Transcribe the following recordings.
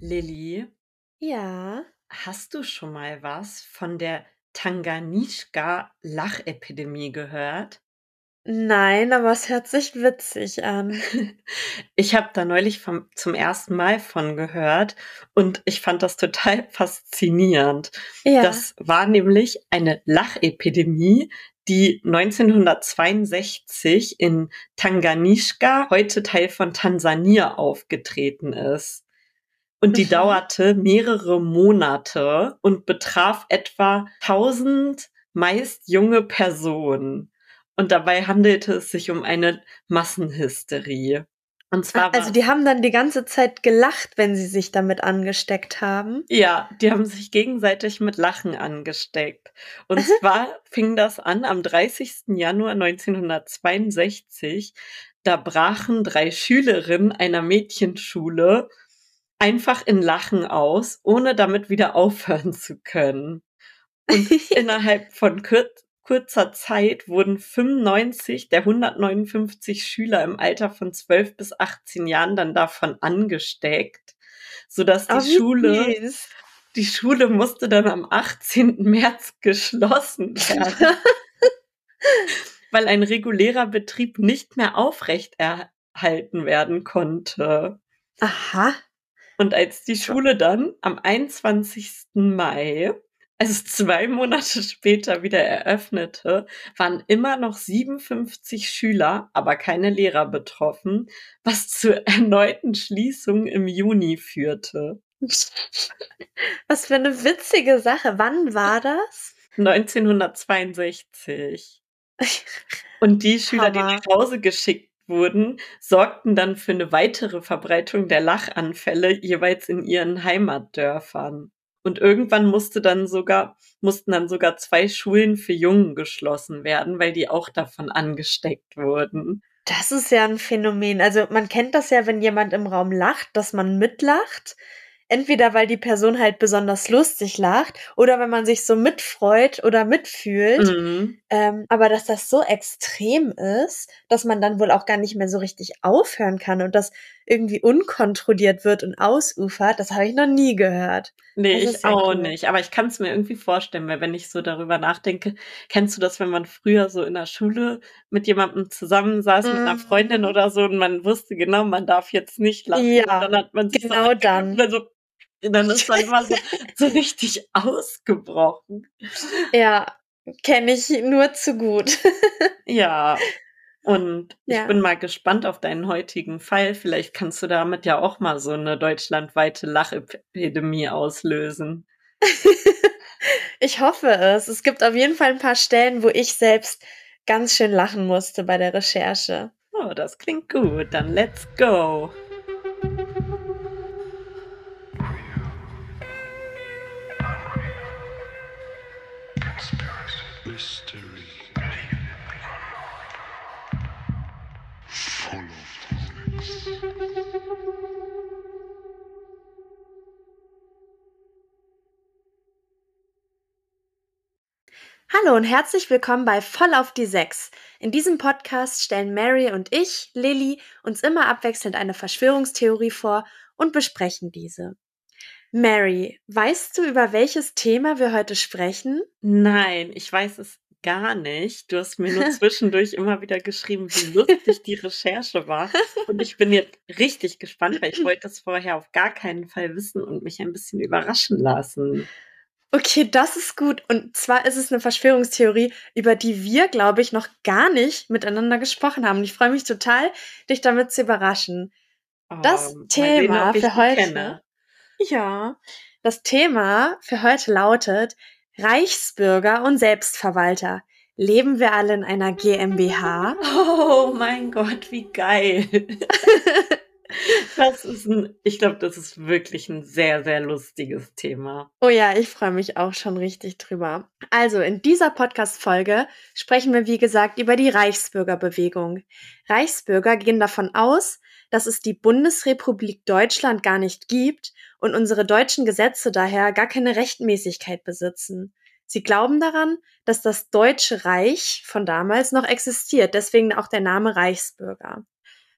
Lilly, Ja. hast du schon mal was von der Tanganjika-Lachepidemie gehört? Nein, aber es hört sich witzig an. Ich habe da neulich vom, zum ersten Mal von gehört und ich fand das total faszinierend. Ja. Das war nämlich eine Lachepidemie, die 1962 in Tanganjika, heute Teil von Tansania, aufgetreten ist. Und die Mhm. dauerte mehrere Monate und betraf etwa 1000 meist junge Personen. Und dabei handelte es sich um eine Massenhysterie. Und zwar Also war- die haben dann die ganze Zeit gelacht, wenn sie sich damit angesteckt haben. Ja, die haben sich gegenseitig mit Lachen angesteckt. Und zwar fing das an am 30. Januar 1962. Da brachen drei Schülerinnen einer Mädchenschule einfach in Lachen aus, ohne damit wieder aufhören zu können. Und innerhalb von kur kurzer Zeit wurden 95 der 159 Schüler im Alter von 12 bis 18 Jahren dann davon angesteckt, sodass die Oh, Schule, süß. die Schule musste dann am 18. März geschlossen werden, weil ein regulärer Betrieb nicht mehr aufrechterhalten werden konnte. Aha. Und als die Schule dann am 21. Mai, also zwei Monate später wieder eröffnete, waren immer noch 57 Schüler, aber keine Lehrer betroffen, was zu erneuten Schließungen im Juni führte. Was für eine witzige Sache. Wann war das? 1962. Und die Schüler, die Hammer. nach Hause geschickt wurden, sorgten dann für eine weitere Verbreitung der Lachanfälle jeweils in ihren Heimatdörfern. Und irgendwann musste dann sogar, mussten dann sogar zwei Schulen für Jungen geschlossen werden, weil die auch davon angesteckt wurden. Das ist ja ein Phänomen. Also man kennt das ja, wenn jemand im Raum lacht, dass man mitlacht. Entweder weil die Person halt besonders lustig lacht oder wenn man sich so mitfreut oder mitfühlt. Mhm. Ähm, aber dass das so extrem ist, dass man dann wohl auch gar nicht mehr so richtig aufhören kann und das irgendwie unkontrolliert wird und ausufert, das habe ich noch nie gehört. Nee, Das ich auch cool. nicht. Aber ich kann es mir irgendwie vorstellen, weil wenn ich so darüber nachdenke, kennst du das, wenn man früher so in der Schule mit jemandem zusammensaß, mit einer Mhm. Freundin oder so, und man wusste genau, man darf jetzt nicht lachen. Ja, dann hat man sich genau so dann. so, und dann ist man immer so, so richtig ausgebrochen. Ja, kenne ich nur zu gut. Ja. Und ich Ja. bin mal gespannt auf deinen heutigen Fall. Vielleicht kannst du damit ja auch mal so eine deutschlandweite Lachepidemie auslösen. Ich hoffe es. Es gibt auf jeden Fall ein paar Stellen, wo ich selbst ganz schön lachen musste bei der Recherche. Oh, das klingt gut. Dann let's go. Mystery. Full of. Hallo und herzlich willkommen bei Voll auf die Sechs. In diesem Podcast stellen Mary und ich, Lilly, uns immer abwechselnd eine Verschwörungstheorie vor und besprechen diese. Mary, weißt du, über welches Thema wir heute sprechen? Nein, ich weiß es gar nicht. Du hast mir nur zwischendurch immer wieder geschrieben, wie lustig die Recherche war. Und ich bin jetzt richtig gespannt, weil ich wollte das vorher auf gar keinen Fall wissen und mich ein bisschen überraschen lassen. Okay, das ist gut. Und zwar ist es eine Verschwörungstheorie, über die wir, glaube ich, noch gar nicht miteinander gesprochen haben. Und ich freue mich total, dich damit zu überraschen. Das mal Thema ich für heute. kenne. Ja, das Thema für heute lautet Reichsbürger und Selbstverwalter. Leben wir alle in einer GmbH? Oh mein Gott, wie geil. Das ist ein, ich glaube, das ist wirklich ein sehr, sehr lustiges Thema. Oh ja, ich freue mich auch schon richtig drüber. Also, in dieser Podcast-Folge sprechen wir, wie gesagt, über die Reichsbürgerbewegung. Reichsbürger gehen davon aus, dass es die Bundesrepublik Deutschland gar nicht gibt und unsere deutschen Gesetze daher gar keine Rechtmäßigkeit besitzen. Sie glauben daran, dass das Deutsche Reich von damals noch existiert, deswegen auch der Name Reichsbürger.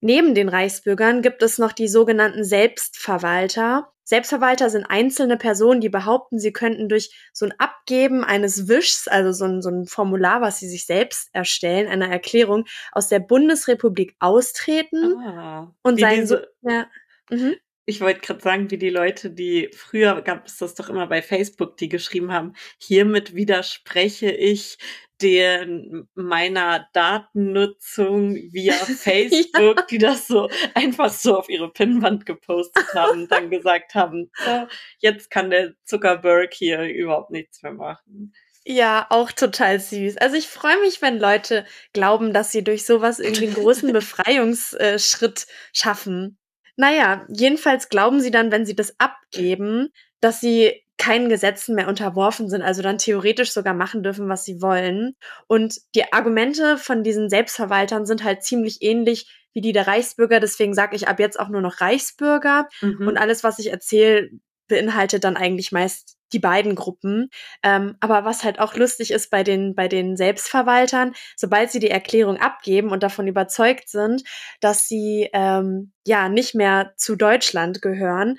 Neben den Reichsbürgern gibt es noch die sogenannten Selbstverwalter. Selbstverwalter sind einzelne Personen, die behaupten, sie könnten durch so ein Abgeben eines Wischs, also so ein, so ein Formular, was sie sich selbst erstellen, einer Erklärung, aus der Bundesrepublik austreten Ah, und wie seien so. Ja, mhm. Ich wollte gerade sagen, wie die Leute, die früher gab es das doch immer bei Facebook, die geschrieben haben, hiermit widerspreche ich den meiner Datennutzung via Facebook, die das so einfach so auf ihre Pinnwand gepostet haben und dann gesagt haben, so, jetzt kann der Zuckerberg hier überhaupt nichts mehr machen. Ja, auch total süß. Also ich freue mich, wenn Leute glauben, dass sie durch sowas irgendwie einen großen Befreiungsschritt schaffen. Naja, jedenfalls glauben sie dann, wenn sie das abgeben, dass sie keinen Gesetzen mehr unterworfen sind, also dann theoretisch sogar machen dürfen, was sie wollen. Und die Argumente von diesen Selbstverwaltern sind halt ziemlich ähnlich wie die der Reichsbürger. Deswegen sage ich ab jetzt auch nur noch Reichsbürger. Mhm. Und alles, was ich erzähle, beinhaltet dann eigentlich meist die beiden Gruppen. Ähm, aber was halt auch lustig ist bei den, bei den Selbstverwaltern, sobald sie die Erklärung abgeben und davon überzeugt sind, dass sie ähm, ja nicht mehr zu Deutschland gehören,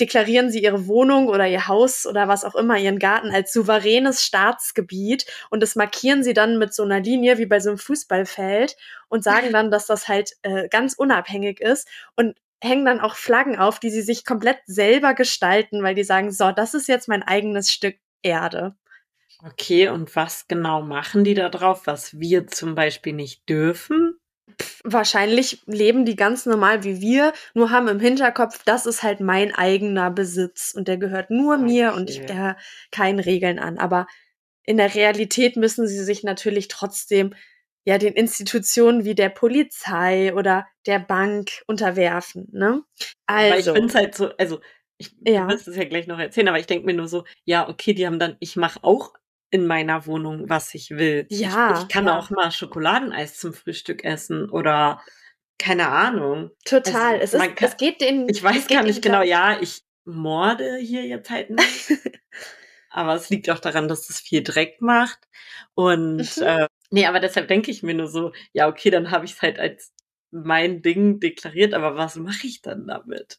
deklarieren sie ihre Wohnung oder ihr Haus oder was auch immer, ihren Garten als souveränes Staatsgebiet und das markieren sie dann mit so einer Linie wie bei so einem Fußballfeld und sagen dann, dass das halt äh, ganz unabhängig ist und hängen dann auch Flaggen auf, die sie sich komplett selber gestalten, weil die sagen, so, das ist jetzt mein eigenes Stück Erde. Okay, und was genau machen die da drauf, was wir zum Beispiel nicht dürfen? Wahrscheinlich leben die ganz normal wie wir, nur haben im Hinterkopf, das ist halt mein eigener Besitz und der gehört nur mir und ich Okay. der keinen Regeln an. Aber in der Realität müssen sie sich natürlich trotzdem ja den Institutionen wie der Polizei oder der Bank unterwerfen. Ne? Weil ich Also, finde es halt so, also ich, Ja. wirst es ja gleich noch erzählen, aber ich denke mir nur so, ja, okay, die haben dann, ich mache auch in meiner Wohnung, was ich will. Ja, ich, ich kann ja. auch mal Schokoladeneis zum Frühstück essen oder keine Ahnung. total. Es- Es, ist, kann- es geht den. Ich weiß gar nicht genau, ja, ich morde hier jetzt halt nicht. aber es liegt auch daran, dass es viel Dreck macht. Und Mhm. äh, nee, aber deshalb denke ich mir nur so, ja, okay, dann habe ich es halt als mein Ding deklariert, aber was mache ich dann damit?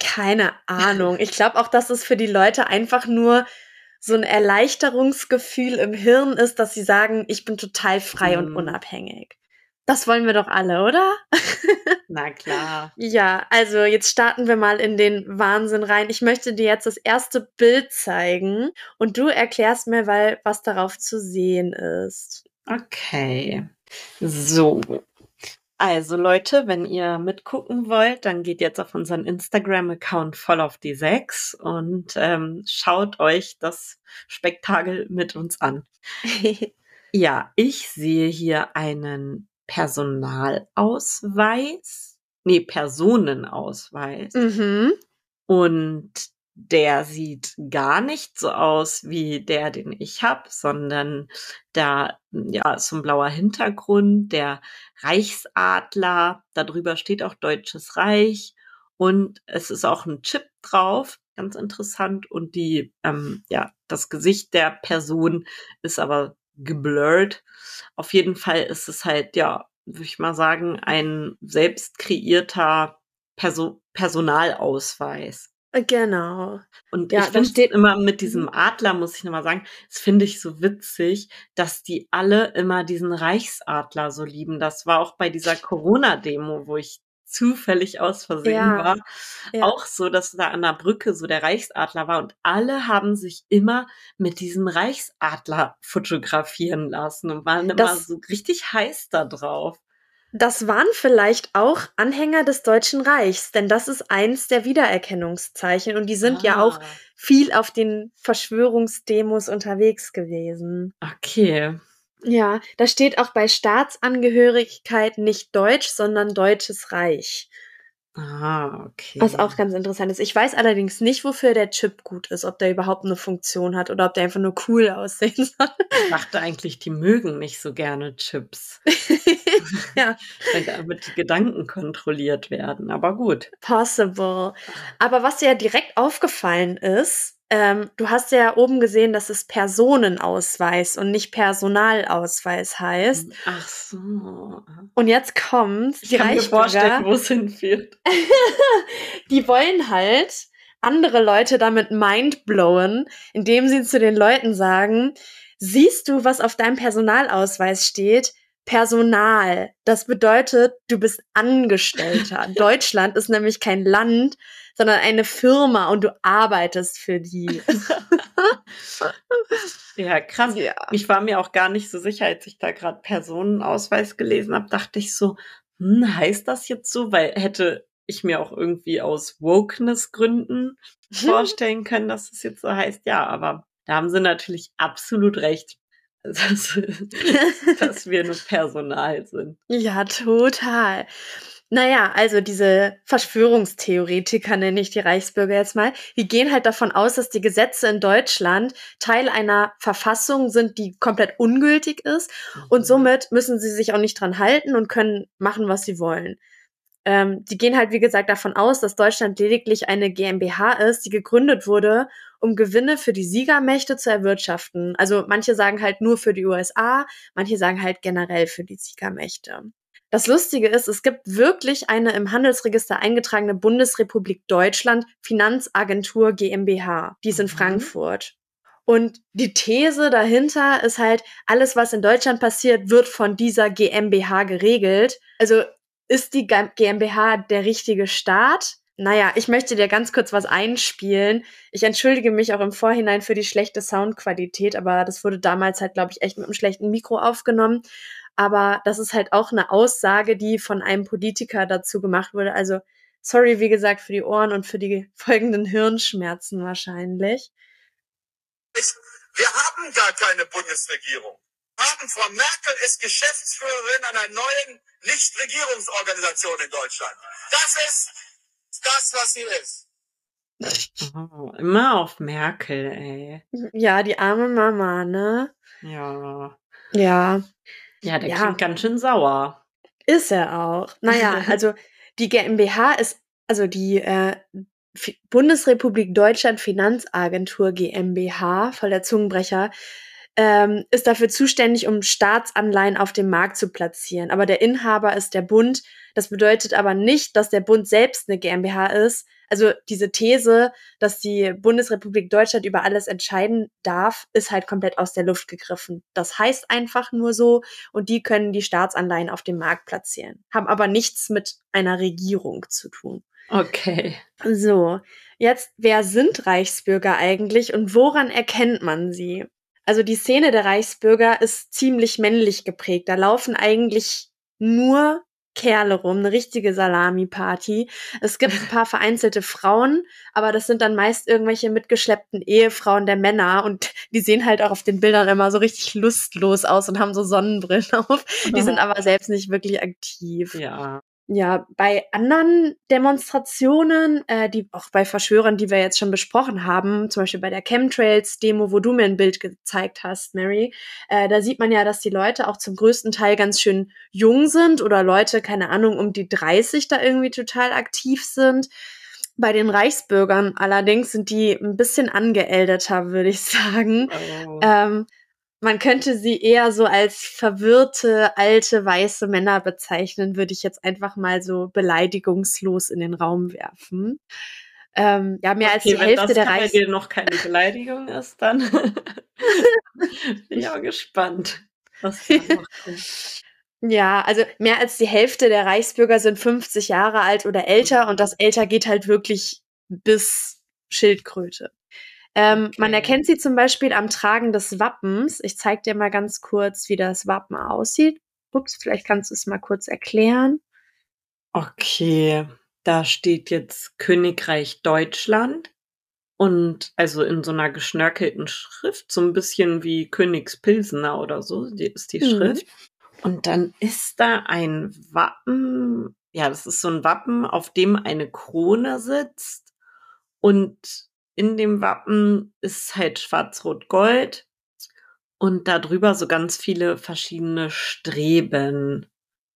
Keine Ahnung. Ich glaube auch, dass es für die Leute einfach nur so ein Erleichterungsgefühl im Hirn ist, dass sie sagen, ich bin total frei und Mhm. unabhängig. Das wollen wir doch alle, oder? Na klar. Ja, also jetzt starten wir mal in den Wahnsinn rein. Ich möchte dir jetzt das erste Bild zeigen und du erklärst mir, weil was darauf zu sehen ist. Okay. So. Also Leute, wenn ihr mitgucken wollt, dann geht jetzt auf unseren Instagram-Account voll auf die 6 und ähm, schaut euch das Spektakel mit uns an. Ja, ich sehe hier einen Personalausweis. Nee, Personenausweis. mhm. Und der sieht gar nicht so aus wie der, den ich habe, sondern da ja ist so ein blauer Hintergrund, der Reichsadler, darüber steht auch Deutsches Reich und es ist auch ein Chip drauf, ganz interessant und die ähm, ja das Gesicht der Person ist aber geblurrt. Auf jeden Fall ist es halt ja, würde ich mal sagen, ein selbst kreierter Perso Personalausweis. Genau. Und Ja, ich finde steht- immer mit diesem Mhm. Adler, muss ich nochmal sagen, das finde ich so witzig, dass die alle immer diesen Reichsadler so lieben. Das war auch bei dieser Corona-Demo, wo ich zufällig aus Versehen Ja, war, ja. auch so, dass da an der Brücke so der Reichsadler war und alle haben sich immer mit diesem Reichsadler fotografieren lassen und waren immer Das- so richtig heiß da drauf. Das waren vielleicht auch Anhänger des Deutschen Reichs, denn das ist eins der Wiedererkennungszeichen und die sind ja auch Ah, viel auf den Verschwörungsdemos unterwegs gewesen. Okay. Ja, da steht auch bei Staatsangehörigkeit nicht Deutsch, sondern Deutsches Reich. Ah, okay. Was auch ganz interessant ist. Ich weiß allerdings nicht, wofür der Chip gut ist, ob der überhaupt eine Funktion hat oder ob der einfach nur cool aussehen soll. Ich dachte eigentlich, die mögen nicht so gerne Chips, ja, weil damit die Gedanken kontrolliert werden. Aber gut. possible. Aber was dir ja direkt aufgefallen ist, ähm, du hast ja oben gesehen, dass es Personenausweis und nicht Personalausweis heißt. Ach so. Und jetzt kommt Ich die kann mir vorstellen, wo es hinführt. die wollen halt andere Leute damit mindblowen, indem sie zu den Leuten sagen, siehst du, was auf deinem Personalausweis steht? Personal. Das bedeutet, du bist Angestellter. Deutschland ist nämlich kein Land, sondern eine Firma und du arbeitest für die. Ja, krass. ja. Ich war mir auch gar nicht so sicher, als ich da gerade Personenausweis gelesen habe, dachte ich so, hm, heißt das jetzt so? Weil hätte ich mir auch irgendwie aus Wokeness-Gründen vorstellen können, dass es jetzt so heißt. Ja, aber da haben sie natürlich absolut recht, dass, dass wir nur Personal sind. Ja, total. Naja, also diese Verschwörungstheoretiker nenne ich die Reichsbürger jetzt mal, die gehen halt davon aus, dass die Gesetze in Deutschland Teil einer Verfassung sind, die komplett ungültig ist und somit müssen sie sich auch nicht dran halten und können machen, was sie wollen. Ähm, die gehen halt, wie gesagt, davon aus, dass Deutschland lediglich eine GmbH ist, die gegründet wurde, um Gewinne für die Siegermächte zu erwirtschaften. Also manche sagen halt nur für die USA, manche sagen halt generell für die Siegermächte. Das Lustige ist, es gibt wirklich eine im Handelsregister eingetragene Bundesrepublik Deutschland Finanzagentur GmbH. Die ist in Mhm. Frankfurt. Und die These dahinter ist halt, alles, was in Deutschland passiert, wird von dieser GmbH geregelt. Also ist die GmbH der richtige Staat? Naja, ich möchte dir ganz kurz was einspielen. Ich entschuldige mich auch im Vorhinein für die schlechte Soundqualität, aber das wurde damals halt, glaube ich, echt mit einem schlechten Mikro aufgenommen. Aber das ist halt auch eine Aussage, die von einem Politiker dazu gemacht wurde. Also, sorry, wie gesagt, für die Ohren und für die folgenden Hirnschmerzen wahrscheinlich. Wir haben gar keine Bundesregierung. Haben Frau Merkel ist Geschäftsführerin einer neuen Nichtregierungsorganisation in Deutschland. Das ist das, was sie ist. Oh, immer auf Merkel, ey. Ja, die arme Mama, ne? Ja. Ja, Ja, der Ja. klingt ganz schön sauer. ist er auch. Naja, also die GmbH ist, also die äh, Bundesrepublik Deutschland Finanzagentur GmbH, voll der Zungenbrecher, ähm, ist dafür zuständig, um Staatsanleihen auf dem Markt zu platzieren. Aber der Inhaber ist der Bund. Das bedeutet aber nicht, dass der Bund selbst eine GmbH ist. Also diese These, dass die Bundesrepublik Deutschland über alles entscheiden darf, ist halt komplett aus der Luft gegriffen. Das heißt einfach nur so und die können die Staatsanleihen auf dem Markt platzieren, haben aber nichts mit einer Regierung zu tun. Okay. So, jetzt, wer sind Reichsbürger eigentlich und woran erkennt man sie? Also die Szene der Reichsbürger ist ziemlich männlich geprägt. Da laufen eigentlich nur Kerle rum, eine richtige Salami-Party. Es gibt ein paar vereinzelte Frauen, aber das sind dann meist irgendwelche mitgeschleppten Ehefrauen der Männer und die sehen halt auch auf den Bildern immer so richtig lustlos aus und haben so Sonnenbrillen auf. Die sind aber selbst nicht wirklich aktiv. Ja. Ja, bei anderen Demonstrationen, äh, die auch bei Verschwörern, die wir jetzt schon besprochen haben, zum Beispiel bei der Chemtrails-Demo, wo du mir ein Bild gezeigt hast, Mary, äh, da sieht man ja, dass die Leute auch zum größten Teil ganz schön jung sind oder Leute, keine Ahnung, um die 30 da irgendwie total aktiv sind. Bei den Reichsbürgern allerdings sind die ein bisschen angeälterter, würde ich sagen. Oh. Ähm, man könnte sie eher so als verwirrte, alte, weiße Männer bezeichnen, würde ich jetzt einfach mal so beleidigungslos in den Raum werfen. Ähm, ja, mehr als die Hälfte der Reichs... dir noch keine Beleidigung ist, dann bin ich auch gespannt, was da noch kommt. Ja, also mehr als die Hälfte der Reichsbürger sind 50 Jahre alt oder älter und das älter geht halt wirklich bis Schildkröte. Ähm, Man Okay. erkennt sie zum Beispiel am Tragen des Wappens. Ich zeige dir mal ganz kurz, wie das Wappen aussieht. Ups, vielleicht kannst du es mal kurz erklären. Okay, da steht jetzt Königreich Deutschland und also in so einer geschnörkelten Schrift, so ein bisschen wie Königspilsener oder so, ist die Mhm. Schrift. Und dann ist da ein Wappen, ja, das ist so ein Wappen, auf dem eine Krone sitzt und in dem Wappen ist halt schwarz-rot-gold und darüber so ganz viele verschiedene Streben.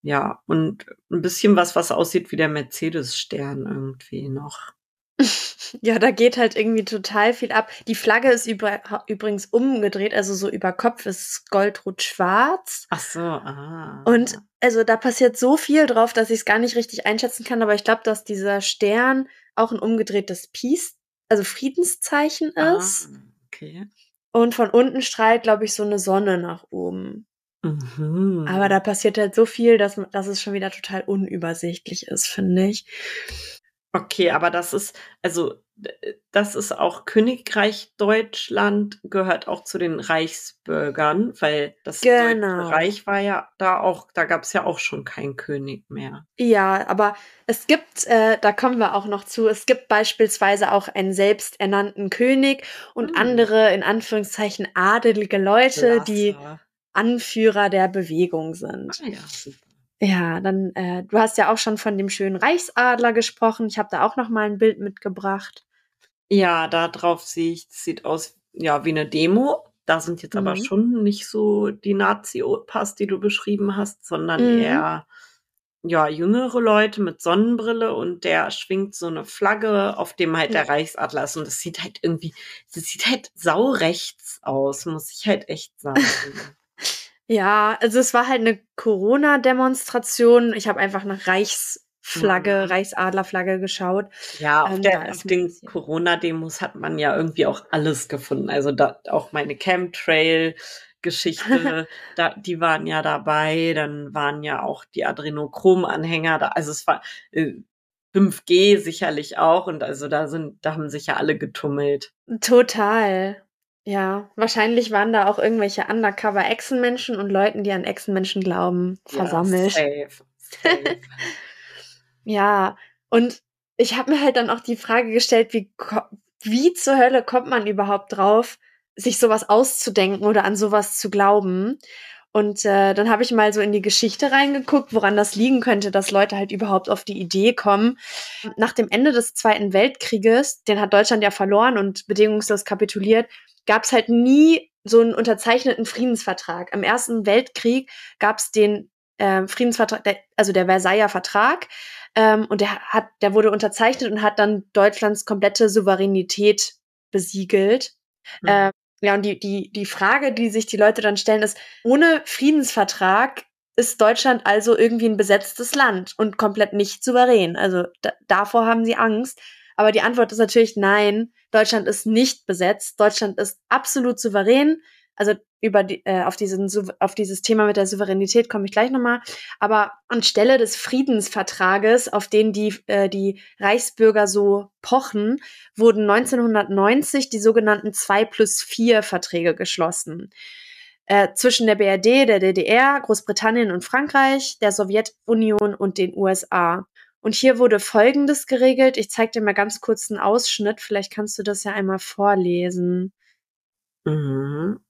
Ja, und ein bisschen was, was aussieht wie der Mercedes-Stern irgendwie noch. Ja, da geht halt irgendwie total viel ab. Die Flagge ist über, übrigens umgedreht, also so über Kopf ist goldrot-schwarz. Ach so, ah. Und also da passiert so viel drauf, dass ich es gar nicht richtig einschätzen kann. Aber ich glaube, dass dieser Stern auch ein umgedrehtes Peace, also Friedenszeichen ah, ist. okay. Und von unten strahlt, glaube ich, so eine Sonne nach oben. Mhm. Aber da passiert halt so viel, dass, dass es schon wieder total unübersichtlich ist, finde ich. Okay, aber das ist, also d- das ist auch Königreich Deutschland gehört auch zu den Reichsbürgern, weil das Genau. Reich war ja da auch, da gab es ja auch schon keinen König mehr. Ja, aber es gibt, äh, da kommen wir auch noch zu, es gibt beispielsweise auch einen selbsternannten König und Hm. andere, in Anführungszeichen, adelige Leute, die Klasse. Anführer der Bewegung sind. Ah ja, super. Ja, dann, äh, du hast ja auch schon von dem schönen Reichsadler gesprochen. Ich habe da auch noch mal ein Bild mitgebracht. Ja, da drauf sehe ich, das sieht aus, ja, wie eine Demo. Da sind jetzt aber Mhm. schon nicht so die Nazi-Opas, die du beschrieben hast, sondern Mhm. eher, ja, jüngere Leute mit Sonnenbrille und der schwingt so eine Flagge, auf dem halt der. Reichsadler ist. Und das sieht halt irgendwie, das sieht halt saurechts aus, muss ich halt echt sagen. Ja, also es war halt eine Corona-Demonstration. Ich habe einfach nach Reichsflagge, Mhm. Reichsadlerflagge geschaut. Ja, auf, Ähm, der, auf den. Corona-Demos hat man ja irgendwie auch alles gefunden. Also da, auch meine Chemtrail-Geschichte, da, die waren ja dabei. Dann waren ja auch die Adrenochrom-Anhänger da. Also es war äh, 5G sicherlich auch. Und also da sind, da haben sich ja alle getummelt. Total. Ja, wahrscheinlich waren da auch irgendwelche Undercover-Echsenmenschen und Leuten, die an Echsenmenschen glauben, versammelt. Ja, safe, safe. Ja, und ich habe mir halt dann auch die Frage gestellt, wie, wie zur Hölle kommt man überhaupt drauf, sich sowas auszudenken oder an sowas zu glauben? Und äh, dann habe ich mal so in die Geschichte reingeguckt, woran das liegen könnte, dass Leute halt überhaupt auf die Idee kommen. Nach dem Ende des Zweiten Weltkrieges, den hat Deutschland ja verloren und bedingungslos kapituliert, gab es halt nie so einen unterzeichneten Friedensvertrag. Im Ersten Weltkrieg gab es den äh, Friedensvertrag, der, also der Versailler Vertrag, ähm, und der hat, der wurde unterzeichnet und hat dann Deutschlands komplette Souveränität besiegelt. Mhm. Ähm, ja, und die, die, die Frage, die sich die Leute dann stellen, ist, ohne Friedensvertrag ist Deutschland also irgendwie ein besetztes Land und komplett nicht souverän. Also da, davor haben sie Angst. Aber die Antwort ist natürlich nein, Deutschland ist nicht besetzt. Deutschland ist absolut souverän. Also über die, äh, auf, diesen, auf dieses Thema mit der Souveränität komme ich gleich nochmal. Aber anstelle des Friedensvertrages, auf den die, äh, die Reichsbürger so pochen, wurden 1990 die sogenannten 2 plus 4 Verträge geschlossen. Äh, zwischen der BRD, der DDR, Großbritannien und Frankreich, der Sowjetunion und den USA. Und hier wurde Folgendes geregelt. Ich zeige dir mal ganz kurz einen Ausschnitt. Vielleicht kannst du das ja einmal vorlesen. Mhm.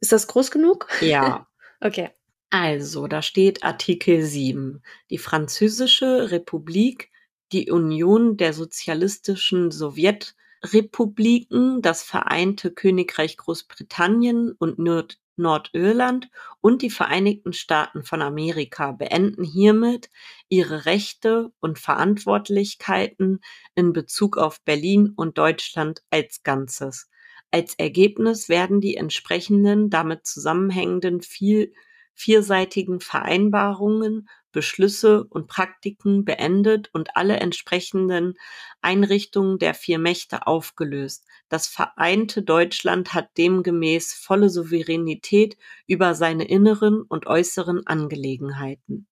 Ist das groß genug? Ja. Okay. Also, da steht Artikel 7. Die Französische Republik, die Union der sozialistischen Sowjetrepubliken, das Vereinte Königreich Großbritannien und Nord Nordirland und die Vereinigten Staaten von Amerika beenden hiermit ihre Rechte und Verantwortlichkeiten in Bezug auf Berlin und Deutschland als Ganzes. Als Ergebnis werden die entsprechenden damit zusammenhängenden viel vierseitigen Vereinbarungen, Beschlüsse und Praktiken beendet und alle entsprechenden Einrichtungen der vier Mächte aufgelöst. Das vereinte Deutschland hat demgemäß volle Souveränität über seine inneren und äußeren Angelegenheiten.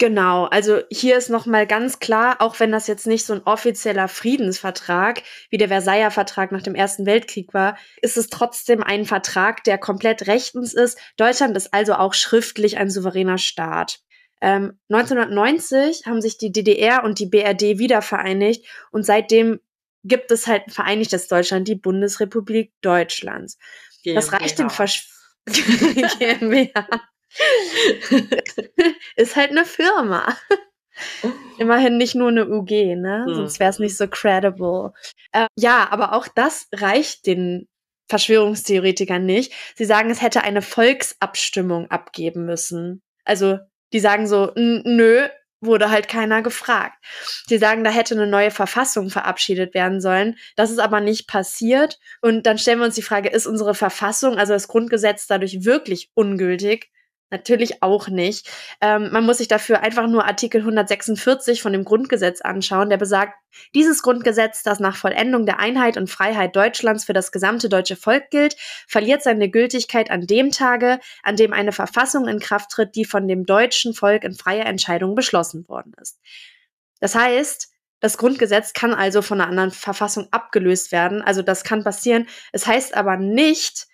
Genau, also hier ist nochmal ganz klar, auch wenn das jetzt nicht so ein offizieller Friedensvertrag wie der Versailler Vertrag nach dem Ersten Weltkrieg war, ist es trotzdem ein Vertrag, der komplett rechtens ist. Deutschland ist also auch schriftlich ein souveräner Staat. Ähm, 1990 haben sich die DDR und die BRD wieder vereinigt und seitdem gibt es halt ein vereinigtes Deutschland, die Bundesrepublik Deutschlands. Das reicht dem Versch GmbH. ist halt eine Firma. Immerhin nicht nur eine UG, ne? Hm. Sonst wäre es nicht so credible. Äh, ja, aber auch das reicht den Verschwörungstheoretikern nicht. Sie sagen, es hätte eine Volksabstimmung abgeben müssen. Also, die sagen so, "N- nö, wurde halt keiner gefragt. Sie sagen, da hätte eine neue Verfassung verabschiedet werden sollen. Das ist aber nicht passiert. Und dann stellen wir uns die Frage, ist unsere Verfassung, also das Grundgesetz, dadurch wirklich ungültig? Natürlich auch nicht. Ähm, man muss sich dafür einfach nur Artikel 146 von dem Grundgesetz anschauen, der besagt, dieses Grundgesetz, das nach Vollendung der Einheit und Freiheit Deutschlands für das gesamte deutsche Volk gilt, verliert seine Gültigkeit an dem Tage, an dem eine Verfassung in Kraft tritt, die von dem deutschen Volk in freier Entscheidung beschlossen worden ist. Das heißt, das Grundgesetz kann also von einer anderen Verfassung abgelöst werden. Also das kann passieren. Es heißt aber nicht,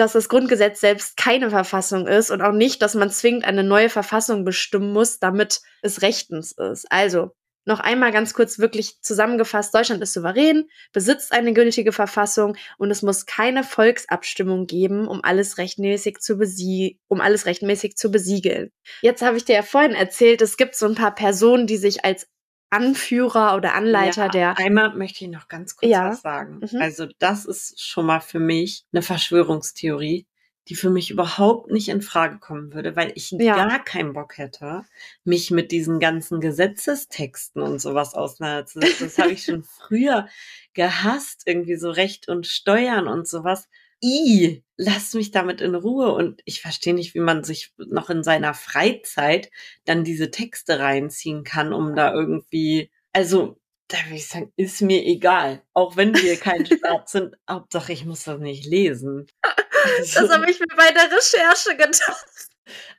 dass das Grundgesetz selbst keine Verfassung ist und auch nicht, dass man zwingend eine neue Verfassung bestimmen muss, damit es rechtens ist. Also, noch einmal ganz kurz wirklich zusammengefasst, Deutschland ist souverän, besitzt eine gültige Verfassung und es muss keine Volksabstimmung geben, um alles rechtmäßig zu, besie um alles rechtmäßig zu besiegeln. Jetzt habe ich dir ja vorhin erzählt, es gibt so ein paar Personen, die sich als Anführer oder Anleiter ja, der. Einmal möchte ich noch ganz kurz Ja. was sagen. Mhm. Also das ist schon mal für mich eine Verschwörungstheorie, die für mich überhaupt nicht in Frage kommen würde, weil ich Ja. gar keinen Bock hätte, mich mit diesen ganzen Gesetzestexten und sowas auseinanderzusetzen. Das habe ich schon früher gehasst, irgendwie so Recht und Steuern und sowas. I, lasst mich damit in Ruhe. Und ich verstehe nicht, wie man sich noch in seiner Freizeit dann diese Texte reinziehen kann, um da irgendwie, also, da würde ich sagen, ist mir egal. Auch wenn wir kein Staat sind, Hauptsache ich muss das nicht lesen. Also, Das habe ich mir bei der Recherche gedacht.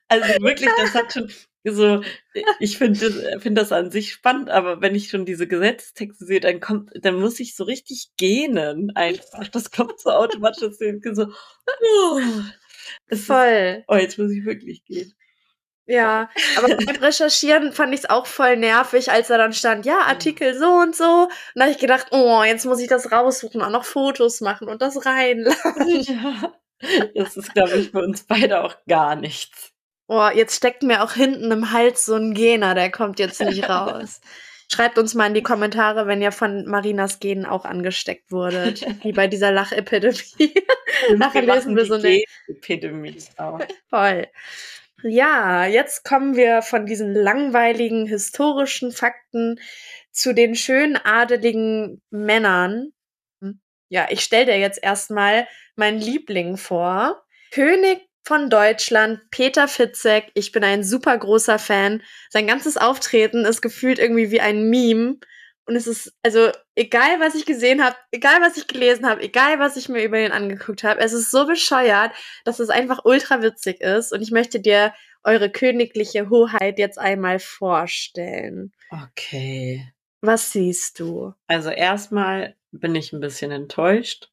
also wirklich, das hat schon so, ich finde das, find das an sich spannend, aber wenn ich schon diese Gesetztexte sehe, dann kommt, dann muss ich so richtig gähnen einfach. Das kommt so automatisch, dass ich so, oh, es ist, Voll. oh, jetzt muss ich wirklich gehen. Ja, aber beim Recherchieren fand ich es auch voll nervig, als da dann stand, ja, Artikel so und so. Und da habe ich gedacht, oh, jetzt muss ich das raussuchen, auch noch Fotos machen und das reinladen. Ja, das ist, glaube ich, für uns beide auch gar nichts. Oh, jetzt steckt mir auch hinten im Hals so ein Gener, der kommt jetzt nicht raus. Schreibt uns mal in die Kommentare, wenn ihr von Marinas Genen auch angesteckt wurdet, wie bei dieser Lachepidemie. Nachher lösen wir so eine Epidemie. Voll. Ja, jetzt kommen wir von diesen langweiligen historischen Fakten zu den schön adeligen Männern. Ja, ich stelle dir jetzt erstmal meinen Liebling vor. König von Deutschland, Peter Fitzek. Ich bin ein super großer Fan. Sein ganzes Auftreten ist gefühlt irgendwie wie ein Meme. Und es ist, also, egal was ich gesehen habe, egal was ich gelesen habe, egal was ich mir über ihn angeguckt habe, es ist so bescheuert, dass es einfach ultra witzig ist. Und ich möchte dir eure königliche Hoheit jetzt einmal vorstellen. Okay. Was siehst du? Also erstmal bin ich ein bisschen enttäuscht,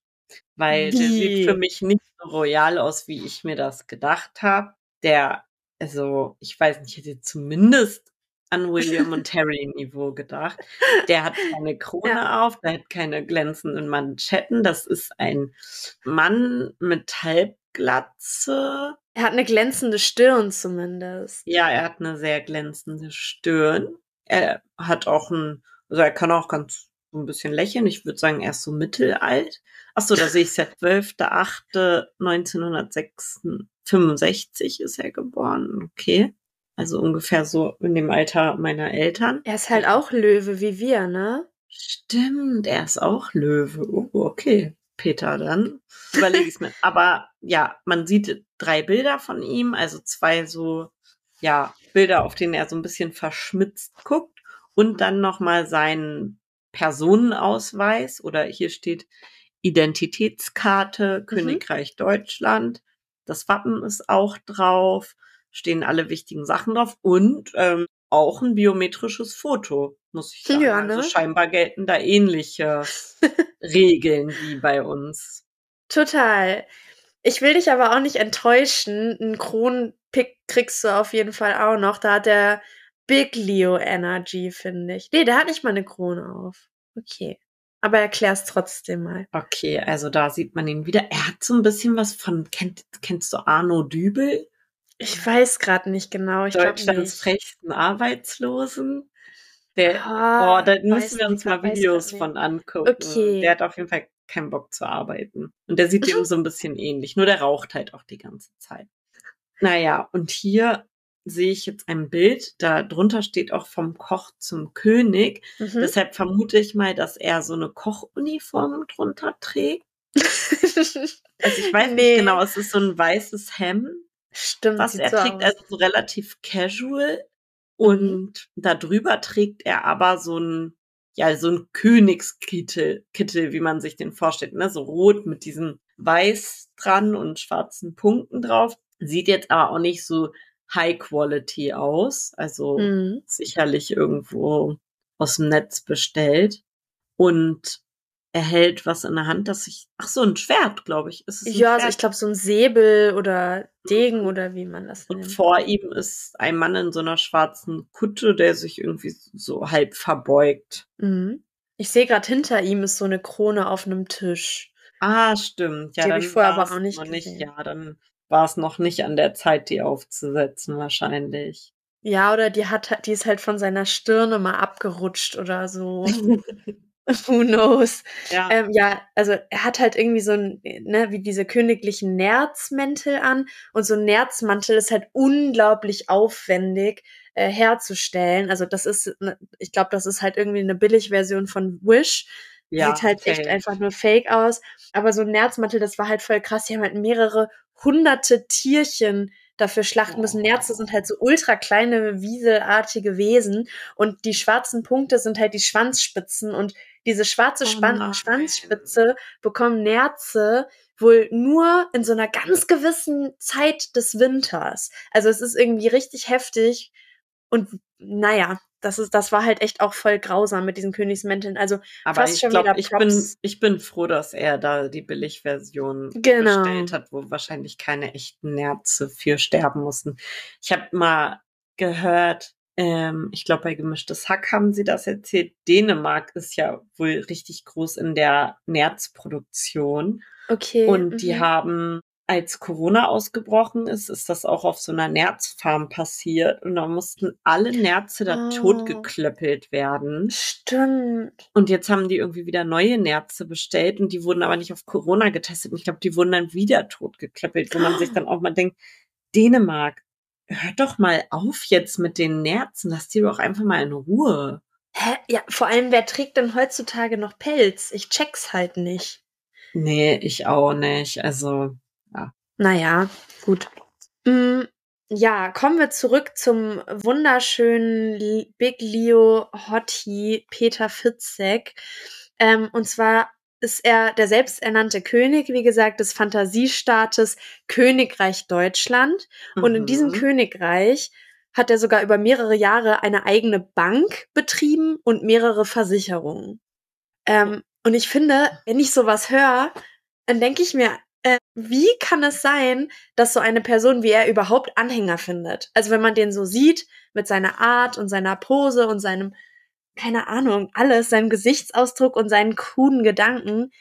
weil der Wie? sieht für mich nicht so royal aus, wie ich mir das gedacht habe. Der, also, ich weiß nicht, ich hätte zumindest an William und Harry Niveau gedacht. Der hat keine Krone auf, der hat keine glänzenden Manschetten. Das ist ein Mann mit Halbglatze. Er hat eine glänzende Stirn zumindest. Ja, er hat eine sehr glänzende Stirn. Er hat auch ein, also er kann auch ganz so ein bisschen lächeln. Ich würde sagen, er ist so mittelalt. Ach so, da sehe ich es ja. 12.08.1965 ist er geboren. Okay. Also ungefähr so in dem Alter meiner Eltern. Er ist halt auch Löwe wie wir, ne? Stimmt, er ist auch Löwe. Oh, okay. Peter, dann überlege ich es mir. Aber ja, man sieht drei Bilder von ihm, also zwei so, ja, Bilder, auf denen er so ein bisschen verschmitzt guckt und dann nochmal seinen Personenausweis oder hier steht Identitätskarte Königreich Deutschland. Das Wappen ist auch drauf, stehen alle wichtigen Sachen drauf und ähm, auch ein biometrisches Foto, muss ich sagen. Ja, ne? Also scheinbar gelten da ähnliche Regeln wie bei uns. Total. Ich will dich aber auch nicht enttäuschen. Einen Kronenpick kriegst du auf jeden Fall auch noch. Da hat der Big Leo Energy, finde ich. Nee, der hat nicht mal eine Krone auf. Okay. Aber erklär's trotzdem mal. Okay, also da sieht man ihn wieder. Er hat so ein bisschen was von, kennt, kennst du Arno Dübel? Ich weiß gerade nicht genau. Ich Deutschlands frechsten Arbeitslosen. Der, Ah, oh, da müssen wir uns mal Videos von angucken. Okay. Der hat auf jeden Fall keinen Bock zu arbeiten. Und der sieht Mhm. ihm so ein bisschen ähnlich. Nur der raucht halt auch die ganze Zeit. Naja, und hier sehe ich jetzt ein Bild, da drunter steht auch vom Koch zum König. Mhm. Deshalb vermute ich mal, dass er so eine Kochuniform drunter trägt. Also ich weiß Nee. nicht genau, es ist so ein weißes Hemd, Stimmt, was er trägt, aus. also so relativ casual. Mhm. Und darüber trägt er aber so ein, ja, so ein Königskittel, Kittel, wie man sich den vorstellt, ne? So rot mit diesem Weiß dran und schwarzen Punkten drauf. Sieht jetzt aber auch nicht so High Quality aus. Also Mhm. sicherlich irgendwo aus dem Netz bestellt. Und er hält was in der Hand, das ich, ach so, ein Schwert, glaube ich. Ist es Ja, also ich glaube, so ein Säbel oder Degen oder wie man das Und nennt. vor ihm ist ein Mann in so einer schwarzen Kutte, der sich irgendwie so halb verbeugt. Mhm. Ich sehe gerade hinter ihm ist so eine Krone auf einem Tisch. Ah, stimmt. Ja, Die hab dann ich vorher aber auch nicht noch nicht. gesehen. Ja, dann war es noch nicht an der Zeit, die aufzusetzen, wahrscheinlich. Ja, oder die hat, die ist halt von seiner Stirne mal abgerutscht oder so. Who knows? ja. Ähm, ja, also er hat halt irgendwie so ein, ne, wie diese königlichen Nerzmäntel an. Und so ein Nerzmantel ist halt unglaublich aufwendig äh, herzustellen. Also das ist, ne, ich glaube, das ist halt irgendwie eine Billigversion von Wish. ja, Sieht halt echt safe. einfach nur fake aus. Aber so ein Nerzmantel, das war halt voll krass. Die haben halt mehrere hunderte Tierchen dafür schlachten müssen. Nerze sind halt so ultra kleine, wieselartige Wesen. Und die schwarzen Punkte sind halt die Schwanzspitzen. Und diese schwarze Oh Span. Schwanzspitze bekommen Nerze wohl nur in so einer ganz gewissen Zeit des Winters. Also es ist irgendwie richtig heftig. Und naja, das ist, das war halt echt auch voll grausam mit diesen Königsmänteln. Also Aber fast ich schon glaube, wieder ich bin, Props. ich bin froh, dass er da die Billigversion Genau. bestellt hat, wo wahrscheinlich keine echten Nerze für sterben mussten. Ich habe mal gehört, ähm, ich glaube, bei Gemischtes Hack haben sie das erzählt. Dänemark ist ja wohl richtig groß in der Nerzproduktion. Okay. Und die mhm. haben, als Corona ausgebrochen ist, ist das auch auf so einer Nerzfarm passiert. Und da mussten alle Nerze da Oh. totgeklöppelt werden. Stimmt. Und jetzt haben die irgendwie wieder neue Nerze bestellt und die wurden aber nicht auf Corona getestet. Und ich glaube, die wurden dann wieder totgeklöppelt, wo man sich dann auch mal denkt, Dänemark, hört doch mal auf jetzt mit den Nerzen, lass die doch einfach mal in Ruhe. Hä? Ja, vor allem, wer trägt denn heutzutage noch Pelz? Ich check's halt nicht. Nee, ich auch nicht. Also, Naja, gut. Mm, ja, kommen wir zurück zum wunderschönen Big Leo Hottie Peter Fitzek. Ähm, und zwar ist er der selbsternannte König, wie gesagt, des Fantasiestaates Königreich Deutschland. Und in diesem mhm. Königreich hat er sogar über mehrere Jahre eine eigene Bank betrieben und mehrere Versicherungen. Ähm, und ich finde, wenn ich sowas höre, dann denke ich mir, äh, wie kann es sein, dass so eine Person wie er überhaupt Anhänger findet? Also wenn man den so sieht, mit seiner Art und seiner Pose und seinem, keine Ahnung, alles, seinem Gesichtsausdruck und seinen coolen Gedanken.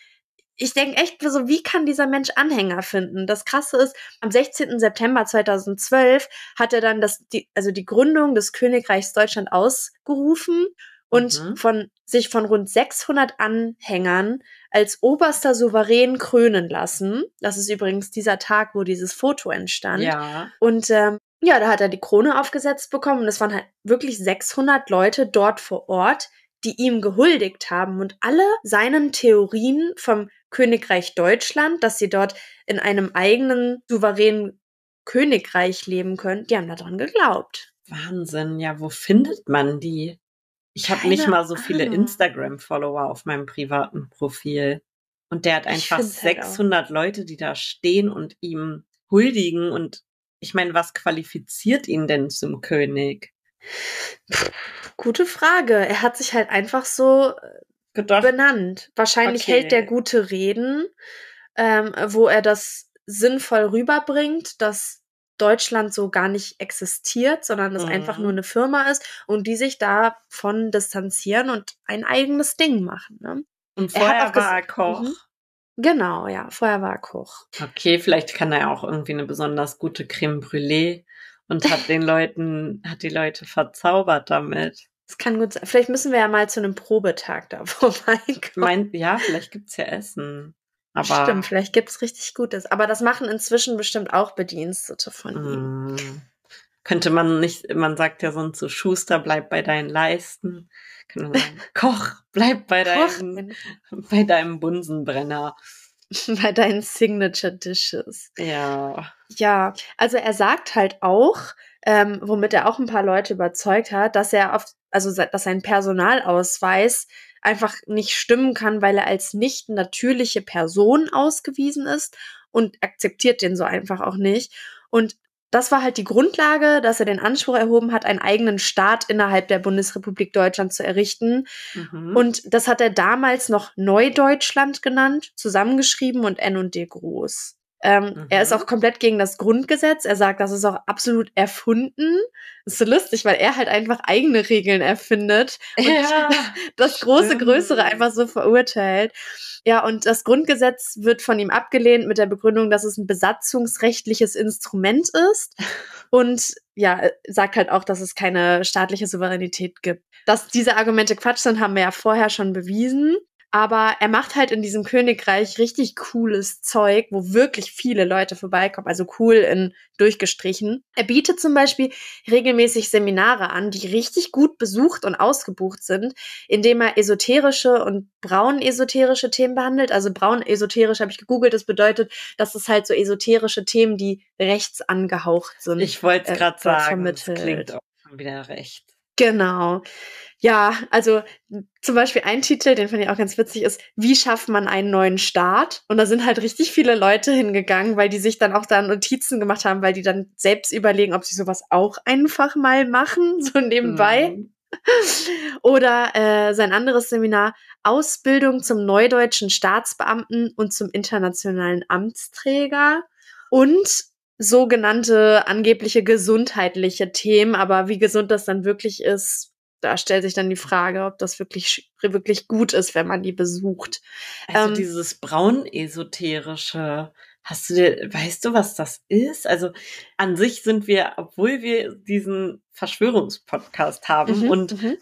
Ich denke echt so, wie kann dieser Mensch Anhänger finden? Das Krasse ist, am 16. September 2012 hat er dann das, die, also die Gründung des Königreichs Deutschland ausgerufen und Mhm. von, sich von rund 600 Anhängern als oberster Souverän krönen lassen. Das ist übrigens dieser Tag, wo dieses Foto entstand. Ja. Und ähm, ja, da hat er die Krone aufgesetzt bekommen und es waren halt wirklich 600 Leute dort vor Ort, die ihm gehuldigt haben und alle seinen Theorien vom Königreich Deutschland, dass sie dort in einem eigenen souveränen Königreich leben können, die haben daran geglaubt. Wahnsinn, ja, wo findet man die? Ich habe nicht mal so viele. Instagram-Follower auf meinem privaten Profil. Und der hat einfach find's halt auch. 600 Leute, die da stehen und ihm huldigen. Und ich meine, was qualifiziert ihn denn zum König? Gute Frage. Er hat sich halt einfach so Gedacht, benannt. Wahrscheinlich Okay. hält der gute Reden, ähm, wo er das sinnvoll rüberbringt, dass Deutschland so gar nicht existiert, sondern es Mhm. einfach nur eine Firma ist und die sich davon distanzieren und ein eigenes Ding machen. Ne? und er vorher auch war er Koch. Mhm. Genau, ja. Vorher war er Koch. Okay, vielleicht kann er ja auch irgendwie eine besonders gute Creme Brûlée und hat den Leuten, hat die Leute verzaubert damit. Das kann gut sein. Vielleicht müssen wir ja mal zu einem Probetag da vorbeikommen. Mein, ja, vielleicht gibt's ja Essen. Aber Stimmt, vielleicht gibt's richtig Gutes. Aber das machen inzwischen bestimmt auch Bedienstete von ihm. Mm. Könnte man nicht, man sagt ja sonst so, Schuster, bleib bei deinen Leisten. Man sagen, Koch, bleib bei, Koch, deinem, bei deinem Bunsenbrenner. bei deinen Signature Dishes. Ja. Ja, also er sagt halt auch, ähm, womit er auch ein paar Leute überzeugt hat, dass er auf, also dass sein Personalausweis einfach nicht stimmen kann, weil er als nicht natürliche Person ausgewiesen ist und akzeptiert den so einfach auch nicht. Und das war halt die Grundlage, dass er den Anspruch erhoben hat, einen eigenen Staat innerhalb der Bundesrepublik Deutschland zu errichten. Mhm. Und das hat er damals noch Neudeutschland genannt, zusammengeschrieben und N und D groß. Ähm, Mhm. Er ist auch komplett gegen das Grundgesetz. Er sagt, das ist auch absolut erfunden. Das ist so lustig, weil er halt einfach eigene Regeln erfindet und ja. das große stimmt. Größere einfach so verurteilt. Ja, und das Grundgesetz wird von ihm abgelehnt mit der Begründung, dass es ein besatzungsrechtliches Instrument ist. Und ja, äh, sagt halt auch, dass es keine staatliche Souveränität gibt. Dass diese Argumente Quatsch sind, haben wir ja vorher schon bewiesen. Aber er macht halt in diesem Königreich richtig cooles Zeug, wo wirklich viele Leute vorbeikommen. Also cool in durchgestrichen. Er bietet zum Beispiel regelmäßig Seminare an, die richtig gut besucht und ausgebucht sind, indem er esoterische und braun-esoterische Themen behandelt. Also braun-esoterisch habe ich gegoogelt. Das bedeutet, dass es halt so esoterische Themen, die rechts angehaucht sind. Ich wollte äh, es gerade dort sagen, das klingt auch schon wieder recht. Genau. Ja, also m, zum Beispiel ein Titel, den fand ich auch ganz witzig, ist, wie schafft man einen neuen Staat? Und da sind halt richtig viele Leute hingegangen, weil die sich dann auch da Notizen gemacht haben, weil die dann selbst überlegen, ob sie sowas auch einfach mal machen, so nebenbei. Mhm. Oder äh, sein anderes Seminar, Ausbildung zum neudeutschen Staatsbeamten und zum internationalen Amtsträger und sogenannte angebliche gesundheitliche Themen. Aber wie gesund das dann wirklich ist, da stellt sich dann die Frage, ob das wirklich, wirklich gut ist, wenn man die besucht. Also Ähm, dieses braun-esoterische, hast du dir, weißt du, was das ist? Also an sich sind wir, obwohl wir diesen Verschwörungspodcast haben Mhm, und mhm.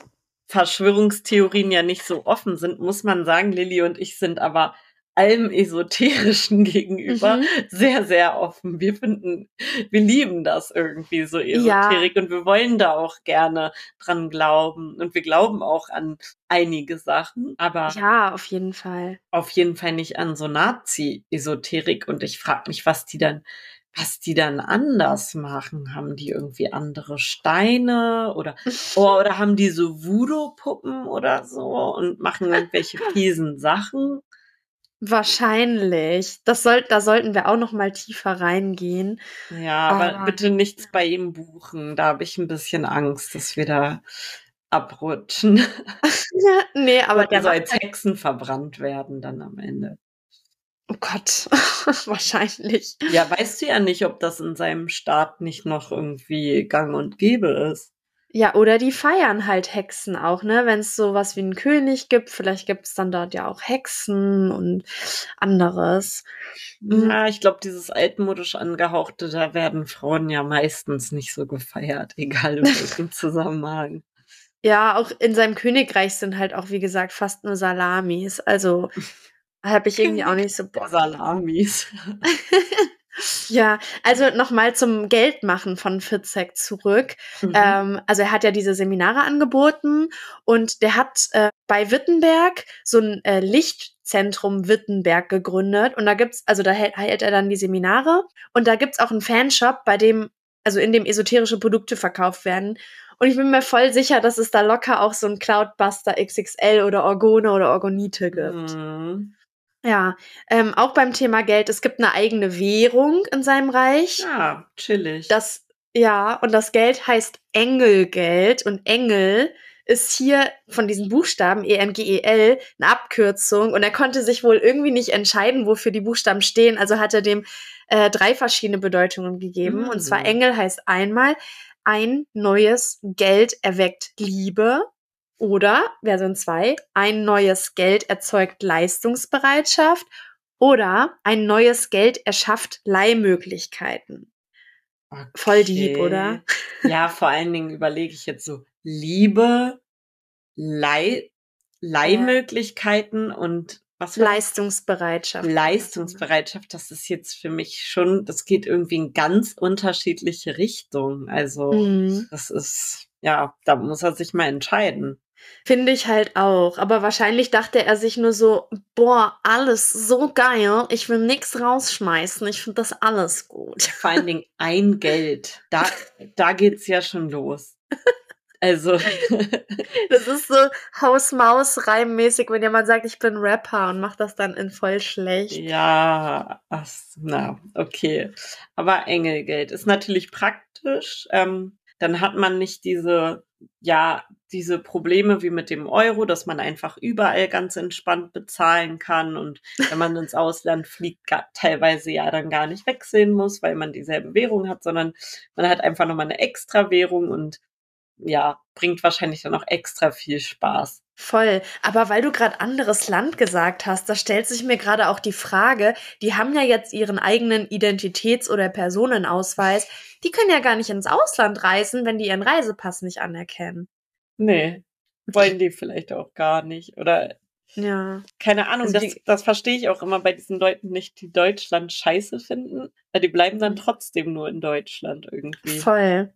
Verschwörungstheorien ja nicht so offen sind, muss man sagen, Lilly und ich sind aber allem Esoterischen gegenüber Mhm. sehr, sehr offen. Wir finden, wir lieben das irgendwie so Esoterik und wir wollen da auch gerne dran glauben. Und wir glauben auch an einige Sachen, aber Ja, auf jeden Fall. auf jeden Fall nicht an so Nazi-Esoterik. Und ich frage mich, was die dann, was die dann anders machen. Haben die irgendwie andere Steine oder, oh, oder haben die so Voodoo-Puppen oder so und machen irgendwelche fiesen Sachen? Wahrscheinlich. Das soll, da sollten wir auch noch mal tiefer reingehen. Ja, aber Aber- bitte nichts bei ihm buchen. Da habe ich ein bisschen Angst, dass wir da abrutschen. nee, aber der der so macht als Hexen verbrannt werden dann am Ende. Oh Gott, wahrscheinlich. Ja, weißt du ja nicht, ob das in seinem Staat nicht noch irgendwie gang und gäbe ist. Ja, oder die feiern halt Hexen auch, ne? Wenn es sowas wie einen König gibt, vielleicht gibt es dann dort ja auch Hexen und anderes. Mhm. Ja, ich glaube, dieses altmodisch angehauchte, da werden Frauen ja meistens nicht so gefeiert, egal in welchem Zusammenhang. Ja, auch in seinem Königreich sind halt auch, wie gesagt, fast nur Salamis. Also habe ich irgendwie auch nicht so Bock. Salamis. Ja, also nochmal zum Geldmachen von Fitzek zurück. Mhm. Ähm, also er hat ja diese Seminare angeboten und der hat äh, bei Wittenberg so ein äh, Lichtzentrum Wittenberg gegründet und da gibt's, also da hält, hält er dann die Seminare und da gibt's auch einen Fanshop, bei dem, also in dem esoterische Produkte verkauft werden. Und ich bin mir voll sicher, dass es da locker auch so ein Cloudbuster XXL oder Orgone oder Orgonite gibt. Mhm. Ja, ähm, auch beim Thema Geld, es gibt eine eigene Währung in seinem Reich. Ja, chillig. Das, ja, und das Geld heißt Engelgeld und Engel ist hier von diesen Buchstaben E E-N-G-E-L eine Abkürzung und er konnte sich wohl irgendwie nicht entscheiden, wofür die Buchstaben stehen, also hat er dem äh, drei verschiedene Bedeutungen gegeben. Und zwar Mhm. Engel heißt einmal ein neues Geld erweckt Liebe oder Version 2, ein neues Geld erzeugt Leistungsbereitschaft oder ein neues Geld erschafft Leihmöglichkeiten. Voll deep, Okay. oder? Ja, vor allen Dingen überlege ich jetzt so Liebe, Leih, Leihmöglichkeiten und Was war? Leistungsbereitschaft. Leistungsbereitschaft, das ist jetzt für mich schon, das geht irgendwie in ganz unterschiedliche Richtungen. Also, Mhm. das ist, ja, da muss er sich mal entscheiden. Finde ich halt auch. Aber wahrscheinlich dachte er sich nur so, boah, alles so geil. Ich will nichts rausschmeißen. Ich finde das alles gut. Vor allen Dingen ein Geld. Da, da geht's ja schon los. Also, Das ist so Haus-Maus-Reimmäßig, wenn jemand sagt, ich bin Rapper und macht das dann in voll schlecht. ja, ach, na, okay. Aber Engelgeld ist natürlich praktisch. Ähm, dann hat man nicht diese, ja, diese Probleme wie mit dem Euro, dass man einfach überall ganz entspannt bezahlen kann. Und wenn man ins Ausland fliegt, ga, teilweise ja dann gar nicht wechseln muss, weil man dieselbe Währung hat, sondern man hat einfach nochmal eine extra Währung. Und ja, bringt wahrscheinlich dann auch extra viel Spaß. Voll. Aber weil du gerade anderes Land gesagt hast, da stellt sich mir gerade auch die Frage, die haben ja jetzt ihren eigenen Identitäts- oder Personenausweis. Die können ja gar nicht ins Ausland reisen, wenn die ihren Reisepass nicht anerkennen. Nee, wollen die vielleicht auch gar nicht. Oder Ja. keine Ahnung, Also das, das verstehe ich auch immer bei diesen Leuten nicht, die Deutschland scheiße finden, weil die bleiben dann trotzdem nur in Deutschland irgendwie. Voll.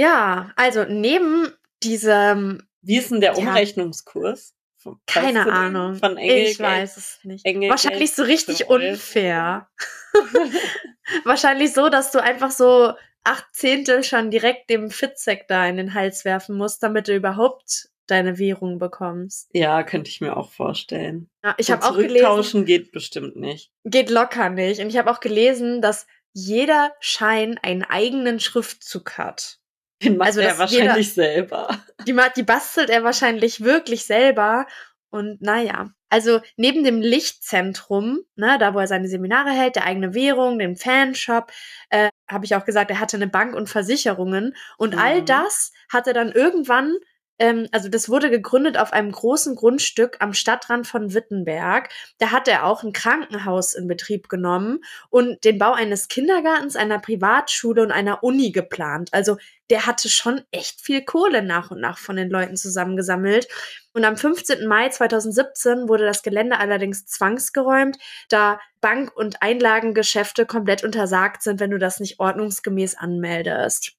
Ja, also neben diesem, Wie ist denn der Ja. Umrechnungskurs? Von- keine? Ahnung, Von Engelgeld? ich weiß es nicht. Engelgeld Wahrscheinlich so richtig unfair. Wahrscheinlich so, dass du einfach so acht Zehntel schon direkt dem Fitzek da in den Hals werfen musst, damit du überhaupt deine Währung bekommst. Ja, könnte ich mir auch vorstellen. Ja, ich habe auch gelesen, Zurücktauschen geht bestimmt nicht. geht locker nicht. Und ich habe auch gelesen, dass jeder Schein einen eigenen Schriftzug hat. Den macht Also, er dass jeder- wahrscheinlich selber. Die, die bastelt er wahrscheinlich wirklich selber. Und naja, also neben dem Lichtzentrum, ne, da wo er seine Seminare hält, der eigene Währung, dem Fanshop, äh, habe ich auch gesagt, er hatte eine Bank und Versicherungen. Und all Mhm. das hat er dann irgendwann, ähm, also das wurde gegründet auf einem großen Grundstück am Stadtrand von Wittenberg. Da hat er auch ein Krankenhaus in Betrieb genommen und den Bau eines Kindergartens, einer Privatschule und einer Uni geplant. Also der hatte schon echt viel Kohle nach und nach von den Leuten zusammengesammelt. Und am 15. Mai 2017 wurde das Gelände allerdings zwangsgeräumt, da Bank- und Einlagengeschäfte komplett untersagt sind, wenn du das nicht ordnungsgemäß anmeldest.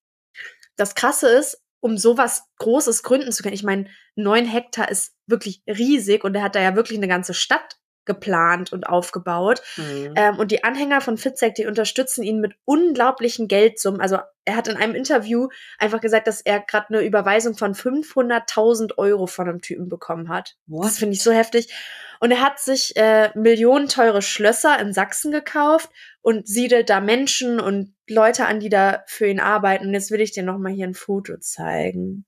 Das Krasse ist, um sowas Großes gründen zu können, ich meine, neun Hektar ist wirklich riesig und er hat da ja wirklich eine ganze Stadt geplant und aufgebaut. Mhm. Ähm, und die Anhänger von Fitzek, die unterstützen ihn mit unglaublichen Geldsummen. Also er hat in einem Interview einfach gesagt, dass er gerade eine Überweisung von 500.000 Euro von einem Typen bekommen hat. What? Das finde ich so heftig. Und er hat sich äh, millionenteure Schlösser in Sachsen gekauft und siedelt da Menschen und Leute an, die da für ihn arbeiten. Und jetzt will ich dir noch mal hier ein Foto zeigen.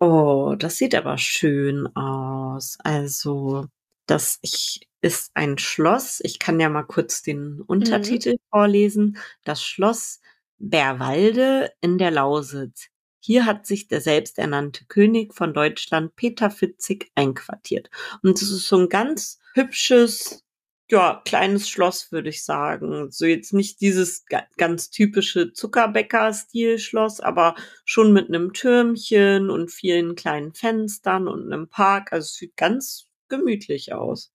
Oh, das sieht aber schön aus. Also, das ich, ist ein Schloss. Ich kann ja mal kurz den Untertitel vorlesen. Das Schloss Bärwalde in der Lausitz. Hier hat sich der selbsternannte König von Deutschland, Peter Fitzig, einquartiert. Und es ist so ein ganz hübsches, ja, kleines Schloss, würde ich sagen. So jetzt nicht dieses ga ganz typische Zuckerbäcker-Stil-Schloss, aber schon mit einem Türmchen und vielen kleinen Fenstern und einem Park. Also es sieht ganz gemütlich aus.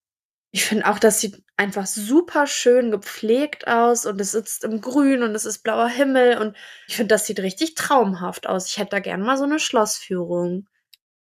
Ich finde auch, das sieht einfach super schön gepflegt aus und es sitzt im Grün und es ist blauer Himmel und ich finde, das sieht richtig traumhaft aus. Ich hätte da gerne mal so eine Schlossführung.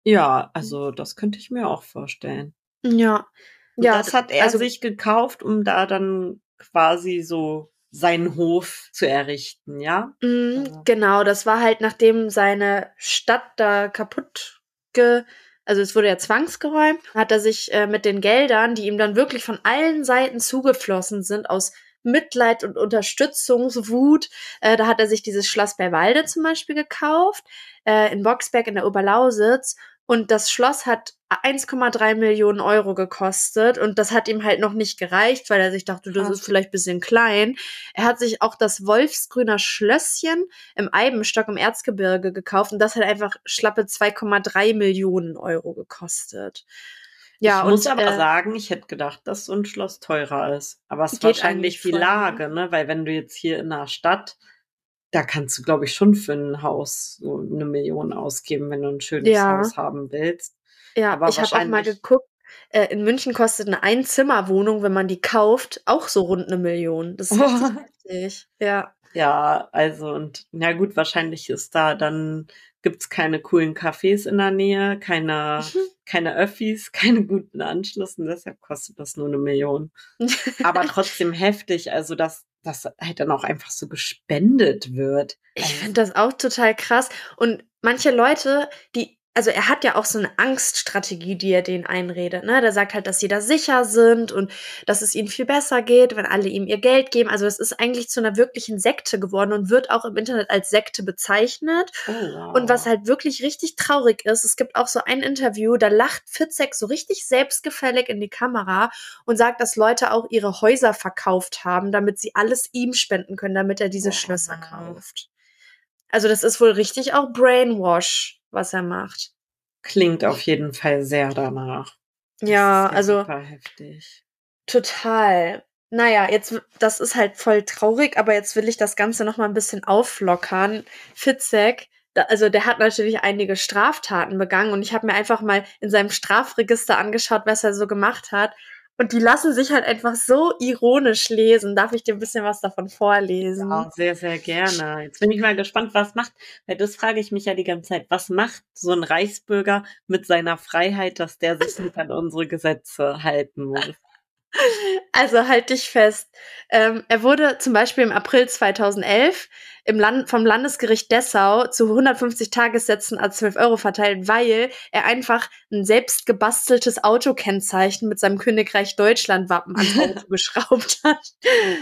Ja, also das könnte ich mir auch vorstellen. Ja. Und Ja, das hat er also- sich gekauft, um da dann quasi so seinen Hof zu errichten, ja? Mm. Genau, das war halt nachdem seine Stadt da kaputt ge also es wurde ja zwangsgeräumt, hat er sich äh, mit den Geldern, die ihm dann wirklich von allen Seiten zugeflossen sind, aus Mitleid und Unterstützungswut, äh, da hat er sich dieses Schloss Bärwalde zum Beispiel gekauft, äh, in Boxberg in der Oberlausitz. Und das Schloss hat 1,3 Millionen Euro gekostet und das hat ihm halt noch nicht gereicht, weil er sich dachte, das ist vielleicht ein bisschen klein. Er hat sich auch das Wolfsgrüner Schlösschen im Eibenstock im Erzgebirge gekauft und das hat einfach schlappe 2,3 Millionen Euro gekostet. Ja, ich muss und, aber äh, sagen, ich hätte gedacht, dass so ein Schloss teurer ist. Aber es ist wahrscheinlich die ne? Lage, ne? Weil wenn du jetzt hier in einer Stadt, da kannst du, glaube ich, schon für ein Haus so eine Million ausgeben, wenn du ein schönes Ja. Haus haben willst. Ja, Aber ich habe auch mal geguckt. Äh, in München kostet eine Einzimmerwohnung, wenn man die kauft, auch so rund eine Million. Das ist richtig heftig. Ja. Ja, also und na gut, wahrscheinlich ist da dann gibt's keine coolen Cafés in der Nähe, keine, keine Öffis, keine guten Anschlüsse und deshalb kostet das nur eine Million. Aber trotzdem heftig, also dass das halt dann auch einfach so gespendet wird. Ich Also, finde das auch total krass. Und manche Leute, die, also er hat ja auch so eine Angststrategie, die er denen einredet. Ne? Der sagt halt, dass sie da sicher sind und dass es ihnen viel besser geht, wenn alle ihm ihr Geld geben. Also es ist eigentlich zu einer wirklichen Sekte geworden und wird auch im Internet als Sekte bezeichnet. oh, wow. Und was halt wirklich richtig traurig ist, es gibt auch so ein Interview, da lacht Fitzek so richtig selbstgefällig in die Kamera und sagt, dass Leute auch ihre Häuser verkauft haben, damit sie alles ihm spenden können, damit er diese Oh, Schlösser kauft. Also das ist wohl richtig auch Brainwash, was er macht. Klingt auf jeden Fall sehr danach. Das Ja, also Super heftig. total. Naja, jetzt, das ist halt voll traurig, aber jetzt will ich das Ganze noch mal ein bisschen auflockern. Fitzek, also der hat natürlich einige Straftaten begangen und ich habe mir einfach mal in seinem Strafregister angeschaut, was er so gemacht hat. Und die lassen sich halt einfach so ironisch lesen. Darf ich dir ein bisschen was davon vorlesen? Ja, sehr, sehr gerne. Jetzt bin ich mal gespannt, was macht, weil das frage ich mich ja die ganze Zeit. Was macht so ein Reichsbürger mit seiner Freiheit, dass der sich nicht an unsere Gesetze halten muss? Also halt dich fest. Ähm, er wurde zum Beispiel im April 2011 im Land, vom Landesgericht Dessau zu 150 Tagessätzen als 12 Euro verteilt, weil er einfach ein selbst gebasteltes Autokennzeichen mit seinem Königreich Deutschland Wappen ans Auto geschraubt hat.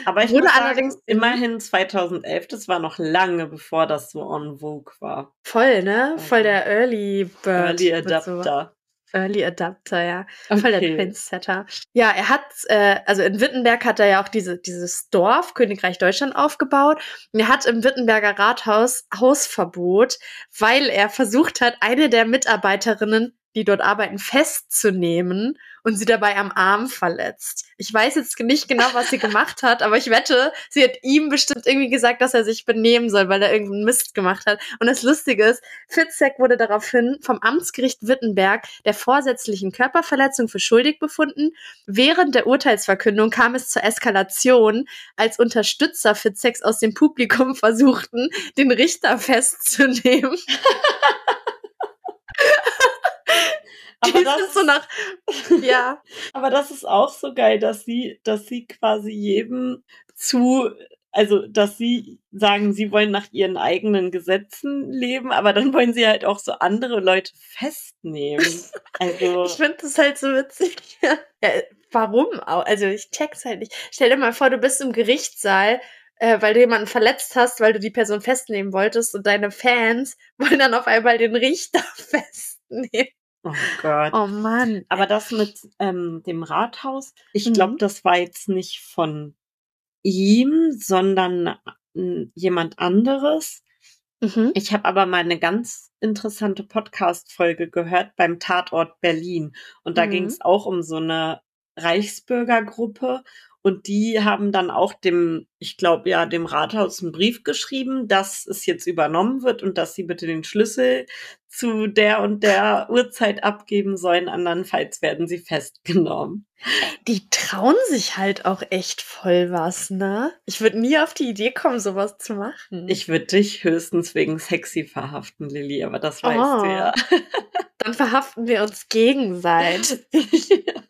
Aber ich Wurde sagen, allerdings- immerhin 2011, das war noch lange bevor das so on vogue war. Voll, ne? Voll der Early Bird. Early Adapter. Early Adapter, ja. Voll der Okay. Trendsetter. Ja, er hat, äh, also in Wittenberg hat er ja auch diese, dieses Dorf, Königreich Deutschland, aufgebaut. Und er hat im Wittenberger Rathaus Hausverbot, weil er versucht hat, eine der Mitarbeiterinnen, die dort arbeiten, festzunehmen und sie dabei am Arm verletzt. Ich weiß jetzt nicht genau, was sie gemacht hat, aber ich wette, sie hat ihm bestimmt irgendwie gesagt, dass er sich benehmen soll, weil er irgendeinen Mist gemacht hat. Und das Lustige ist, Fitzek wurde daraufhin vom Amtsgericht Wittenberg der vorsätzlichen Körperverletzung für schuldig befunden. Während der Urteilsverkündung kam es zur Eskalation, als Unterstützer Fitzeks aus dem Publikum versuchten, den Richter festzunehmen. Aber Die das, sind so nach, ja, aber das ist auch so geil, dass sie, dass sie quasi jedem zu, also dass sie sagen, sie wollen nach ihren eigenen Gesetzen leben, aber dann wollen sie halt auch so andere Leute festnehmen. Also ich finde das halt so witzig. ja, warum auch? Also ich check's halt nicht. Stell dir mal vor, du bist im Gerichtssaal, äh, weil du jemanden verletzt hast, weil du die Person festnehmen wolltest und deine Fans wollen dann auf einmal den Richter festnehmen. Oh Gott. Oh Mann. Aber das mit ähm, dem Rathaus, ich Mhm. glaube, das war jetzt nicht von ihm, sondern äh, jemand anderes. Mhm. Ich habe aber mal eine ganz interessante Podcast-Folge gehört beim Tatort Berlin. Und da Mhm. ging es auch um so eine Reichsbürgergruppe. Und die haben dann auch dem, ich glaube ja, dem Rathaus einen Brief geschrieben, dass es jetzt übernommen wird und dass sie bitte den Schlüssel zu der und der Uhrzeit abgeben sollen. Andernfalls werden sie festgenommen. Die trauen sich halt auch echt voll was, ne? Ich würde nie auf die Idee kommen, sowas zu machen. Ich würde dich höchstens wegen sexy verhaften, Lilly, aber das weißt Oh. du ja. Dann verhaften wir uns gegenseitig. Ja,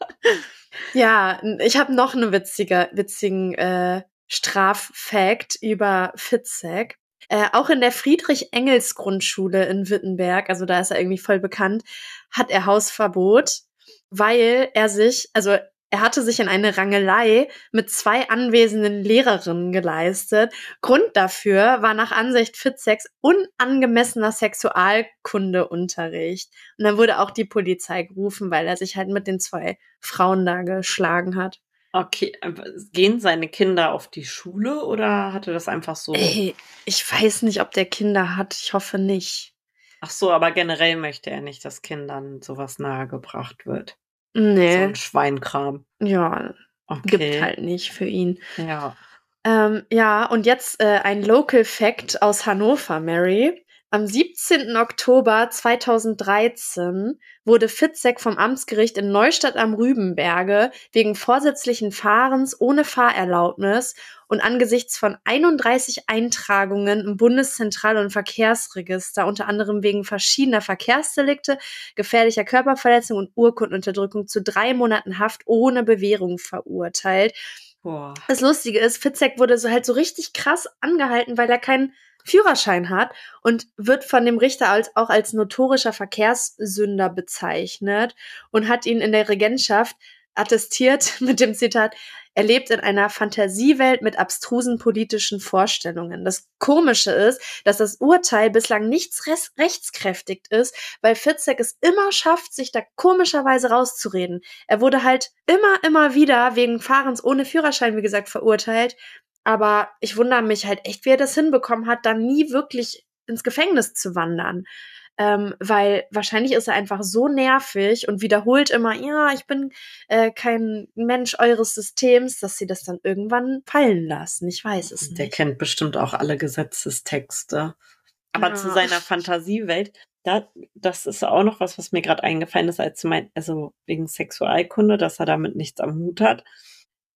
n- ich habe noch einen witziger, witzigen äh, Straffact über Fitzek. Äh, auch in der Friedrich-Engels-Grundschule in Wittenberg, also da ist er irgendwie voll bekannt, hat er Hausverbot, weil er sich, also er hatte sich in eine Rangelei mit zwei anwesenden Lehrerinnen geleistet. Grund dafür war nach Ansicht Fitzeks unangemessener Sexualkundeunterricht. Und dann wurde auch die Polizei gerufen, weil er sich halt mit den zwei Frauen da geschlagen hat. Okay, aber gehen seine Kinder auf die Schule oder hatte das einfach so? Ey, ich weiß nicht, ob der Kinder hat. Ich hoffe nicht. Ach so, aber generell möchte er nicht, dass Kindern sowas nahegebracht wird. So Nee, ein Schweinkram. ja, Okay. gibt halt nicht für ihn. Ja. Ähm, ja, und jetzt äh, ein Local Fact aus Hannover, Mary. Am 17. Oktober 2013 wurde Fitzek vom Amtsgericht in Neustadt am Rübenberge wegen vorsätzlichen Fahrens ohne Fahrerlaubnis und angesichts von 31 Eintragungen im Bundeszentral- und Verkehrsregister, unter anderem wegen verschiedener Verkehrsdelikte, gefährlicher Körperverletzung und Urkundenunterdrückung zu drei Monaten Haft ohne Bewährung verurteilt. Boah. Das Lustige ist, Fitzek wurde so halt so richtig krass angehalten, weil er keinen Führerschein hat und wird von dem Richter als, auch als notorischer Verkehrssünder bezeichnet und hat ihn in der Regentschaft attestiert mit dem Zitat, er lebt in einer Fantasiewelt mit abstrusen politischen Vorstellungen. Das Komische ist, dass das Urteil bislang nichts rechtskräftig ist, weil Fitzek es immer schafft, sich da komischerweise rauszureden. Er wurde halt immer, immer wieder wegen Fahrens ohne Führerschein, wie gesagt, verurteilt. Aber ich wundere mich halt echt, wie er das hinbekommen hat, dann nie wirklich ins Gefängnis zu wandern ähm, weil wahrscheinlich ist er einfach so nervig und wiederholt immer, ja, ich bin äh, kein Mensch eures Systems, dass sie das dann irgendwann fallen lassen. Ich weiß es nicht. Der kennt bestimmt auch alle Gesetzestexte. Aber Ja. zu seiner Fantasiewelt, da, das ist auch noch was, was mir gerade eingefallen ist, als du meint, also wegen Sexualkunde, dass er damit nichts am Hut hat.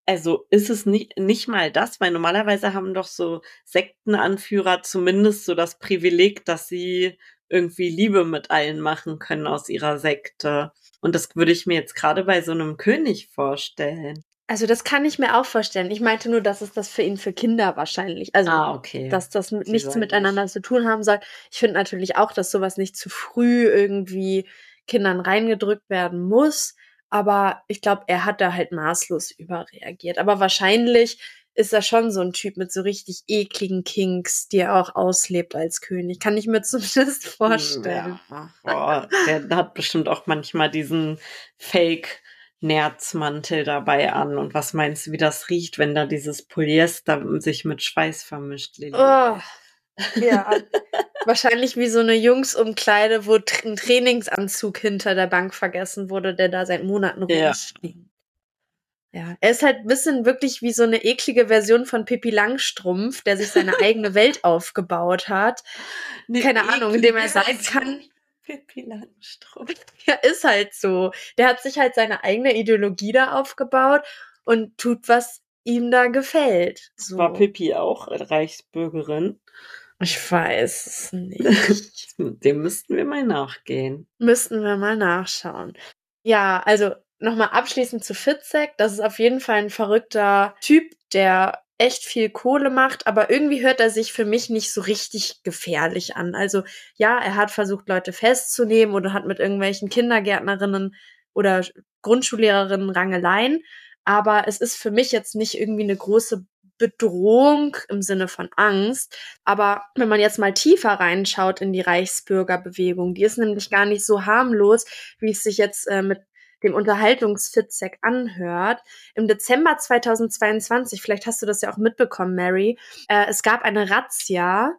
Also ist es nicht, nicht mal das, weil normalerweise haben doch so Sektenanführer zumindest so das Privileg, dass sie irgendwie Liebe mit allen machen können aus ihrer Sekte. Und das würde ich mir jetzt gerade bei so einem König vorstellen. Also das kann ich mir auch vorstellen. Ich meinte nur, dass es das für ihn für Kinder wahrscheinlich, also Ah, okay. dass das mit- Sie nichts miteinander zu tun haben soll. Ich finde natürlich auch, dass sowas nicht zu früh irgendwie Kindern reingedrückt werden muss. Aber ich glaube, er hat da halt maßlos überreagiert. Aber wahrscheinlich ist er schon so ein Typ mit so richtig ekligen Kinks, die er auch auslebt als König. Kann ich mir zumindest vorstellen. Ja. Boah, der hat bestimmt auch manchmal diesen Fake-Nerzmantel dabei an. Und was meinst du, wie das riecht, wenn da dieses Polyester sich mit Schweiß vermischt? Oh, ja. Wahrscheinlich wie so eine Jungsumkleide, wo ein Trainingsanzug hinter der Bank vergessen wurde, der da seit Monaten Ja. rumsteht. Ja, er ist halt ein bisschen wirklich wie so eine eklige Version von Pippi Langstrumpf, der sich seine eigene Welt aufgebaut hat. Eine keine Ahnung, in dem er sein kann. Pippi Langstrumpf. Ja, ist halt so. Der hat sich halt seine eigene Ideologie da aufgebaut und tut, was ihm da gefällt. So. War Pippi auch Reichsbürgerin? Ich weiß es nicht. Dem müssten wir mal nachgehen. Müssten wir mal nachschauen. Ja, also nochmal abschließend zu Fitzek. Das ist auf jeden Fall ein verrückter Typ, der echt viel Kohle macht, aber irgendwie hört er sich für mich nicht so richtig gefährlich an. Also ja, er hat versucht, Leute festzunehmen oder hat mit irgendwelchen Kindergärtnerinnen oder Grundschullehrerinnen Rangeleien, aber es ist für mich jetzt nicht irgendwie eine große Bedrohung im Sinne von Angst. Aber wenn man jetzt mal tiefer reinschaut in die Reichsbürgerbewegung, die ist nämlich gar nicht so harmlos, wie es sich jetzt äh, mit dem Unterhaltungsfitzek anhört. Im Dezember 2022, vielleicht hast du das ja auch mitbekommen, Mary, äh, es gab eine Razzia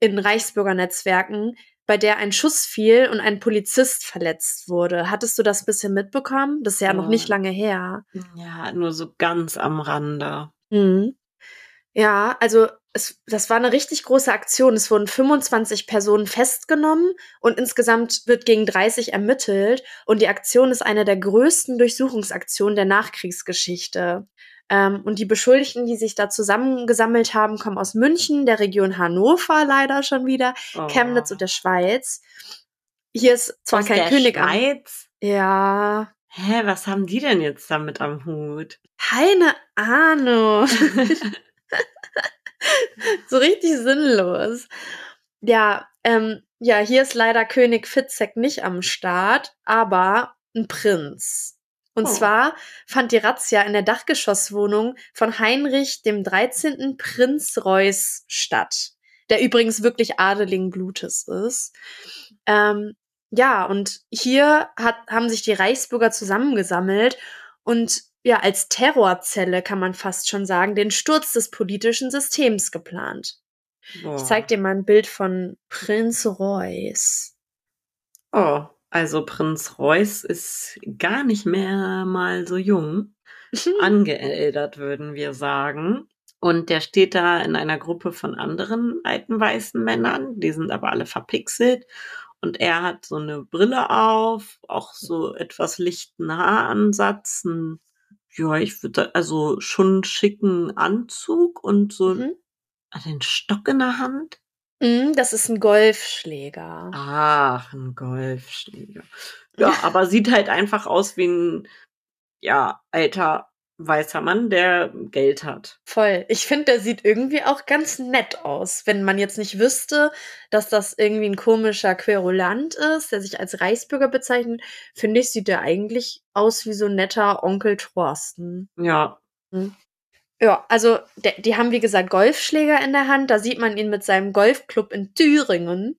in Reichsbürgernetzwerken, bei der ein Schuss fiel und ein Polizist verletzt wurde. Hattest du das bisschen mitbekommen? Das ist ja noch Ja. nicht lange her. Ja, nur so ganz am Rande. Mhm. Ja, also es, das war eine richtig große Aktion. Es wurden 25 Personen festgenommen und insgesamt wird gegen 30 ermittelt. Und die Aktion ist eine der größten Durchsuchungsaktionen der Nachkriegsgeschichte. Ähm, und die Beschuldigten, die sich da zusammengesammelt haben, kommen aus München, der Region Hannover leider schon wieder, Oh. Chemnitz und der Schweiz. Hier ist zwar Aus kein der König am. Schweiz? Ja, Hä, was haben die denn jetzt damit am Hut? keine Ahnung. so richtig sinnlos. Ja, ähm, ja, hier ist leider König Fitzek nicht am Start, aber ein Prinz. Und Oh. zwar fand die Razzia in der Dachgeschosswohnung von Heinrich dem 13. Prinz Reuß statt, der übrigens wirklich adeligen Blutes ist. Ähm, ja, und hier hat, haben sich die Reichsbürger zusammengesammelt und ja, als Terrorzelle kann man fast schon sagen, den Sturz des politischen Systems geplant. Boah. Ich zeig dir mal ein Bild von Prinz Reuß. Oh, also Prinz Reuß ist gar nicht mehr mal so jung. Angeäldert, würden wir sagen. Und der steht da in einer Gruppe von anderen alten weißen Männern. Die sind aber alle verpixelt. Und er hat so eine Brille auf, auch so etwas lichten Haaransatz, ein, ja, ich würde, also schon einen schicken Anzug und so Mhm. den Stock in der Hand. Mhm, das ist ein Golfschläger. Ach, ein Golfschläger. Ja, aber sieht halt einfach aus wie ein, ja, alter weißer Mann, der Geld hat. Voll. Ich finde, der sieht irgendwie auch ganz nett aus. Wenn man jetzt nicht wüsste, dass das irgendwie ein komischer Querulant ist, der sich als Reichsbürger bezeichnet, finde ich, sieht der eigentlich aus wie so ein netter Onkel Thorsten. Ja, Ja, also der, die haben wie gesagt Golfschläger in der Hand. Da sieht man ihn mit seinem Golfclub in Thüringen.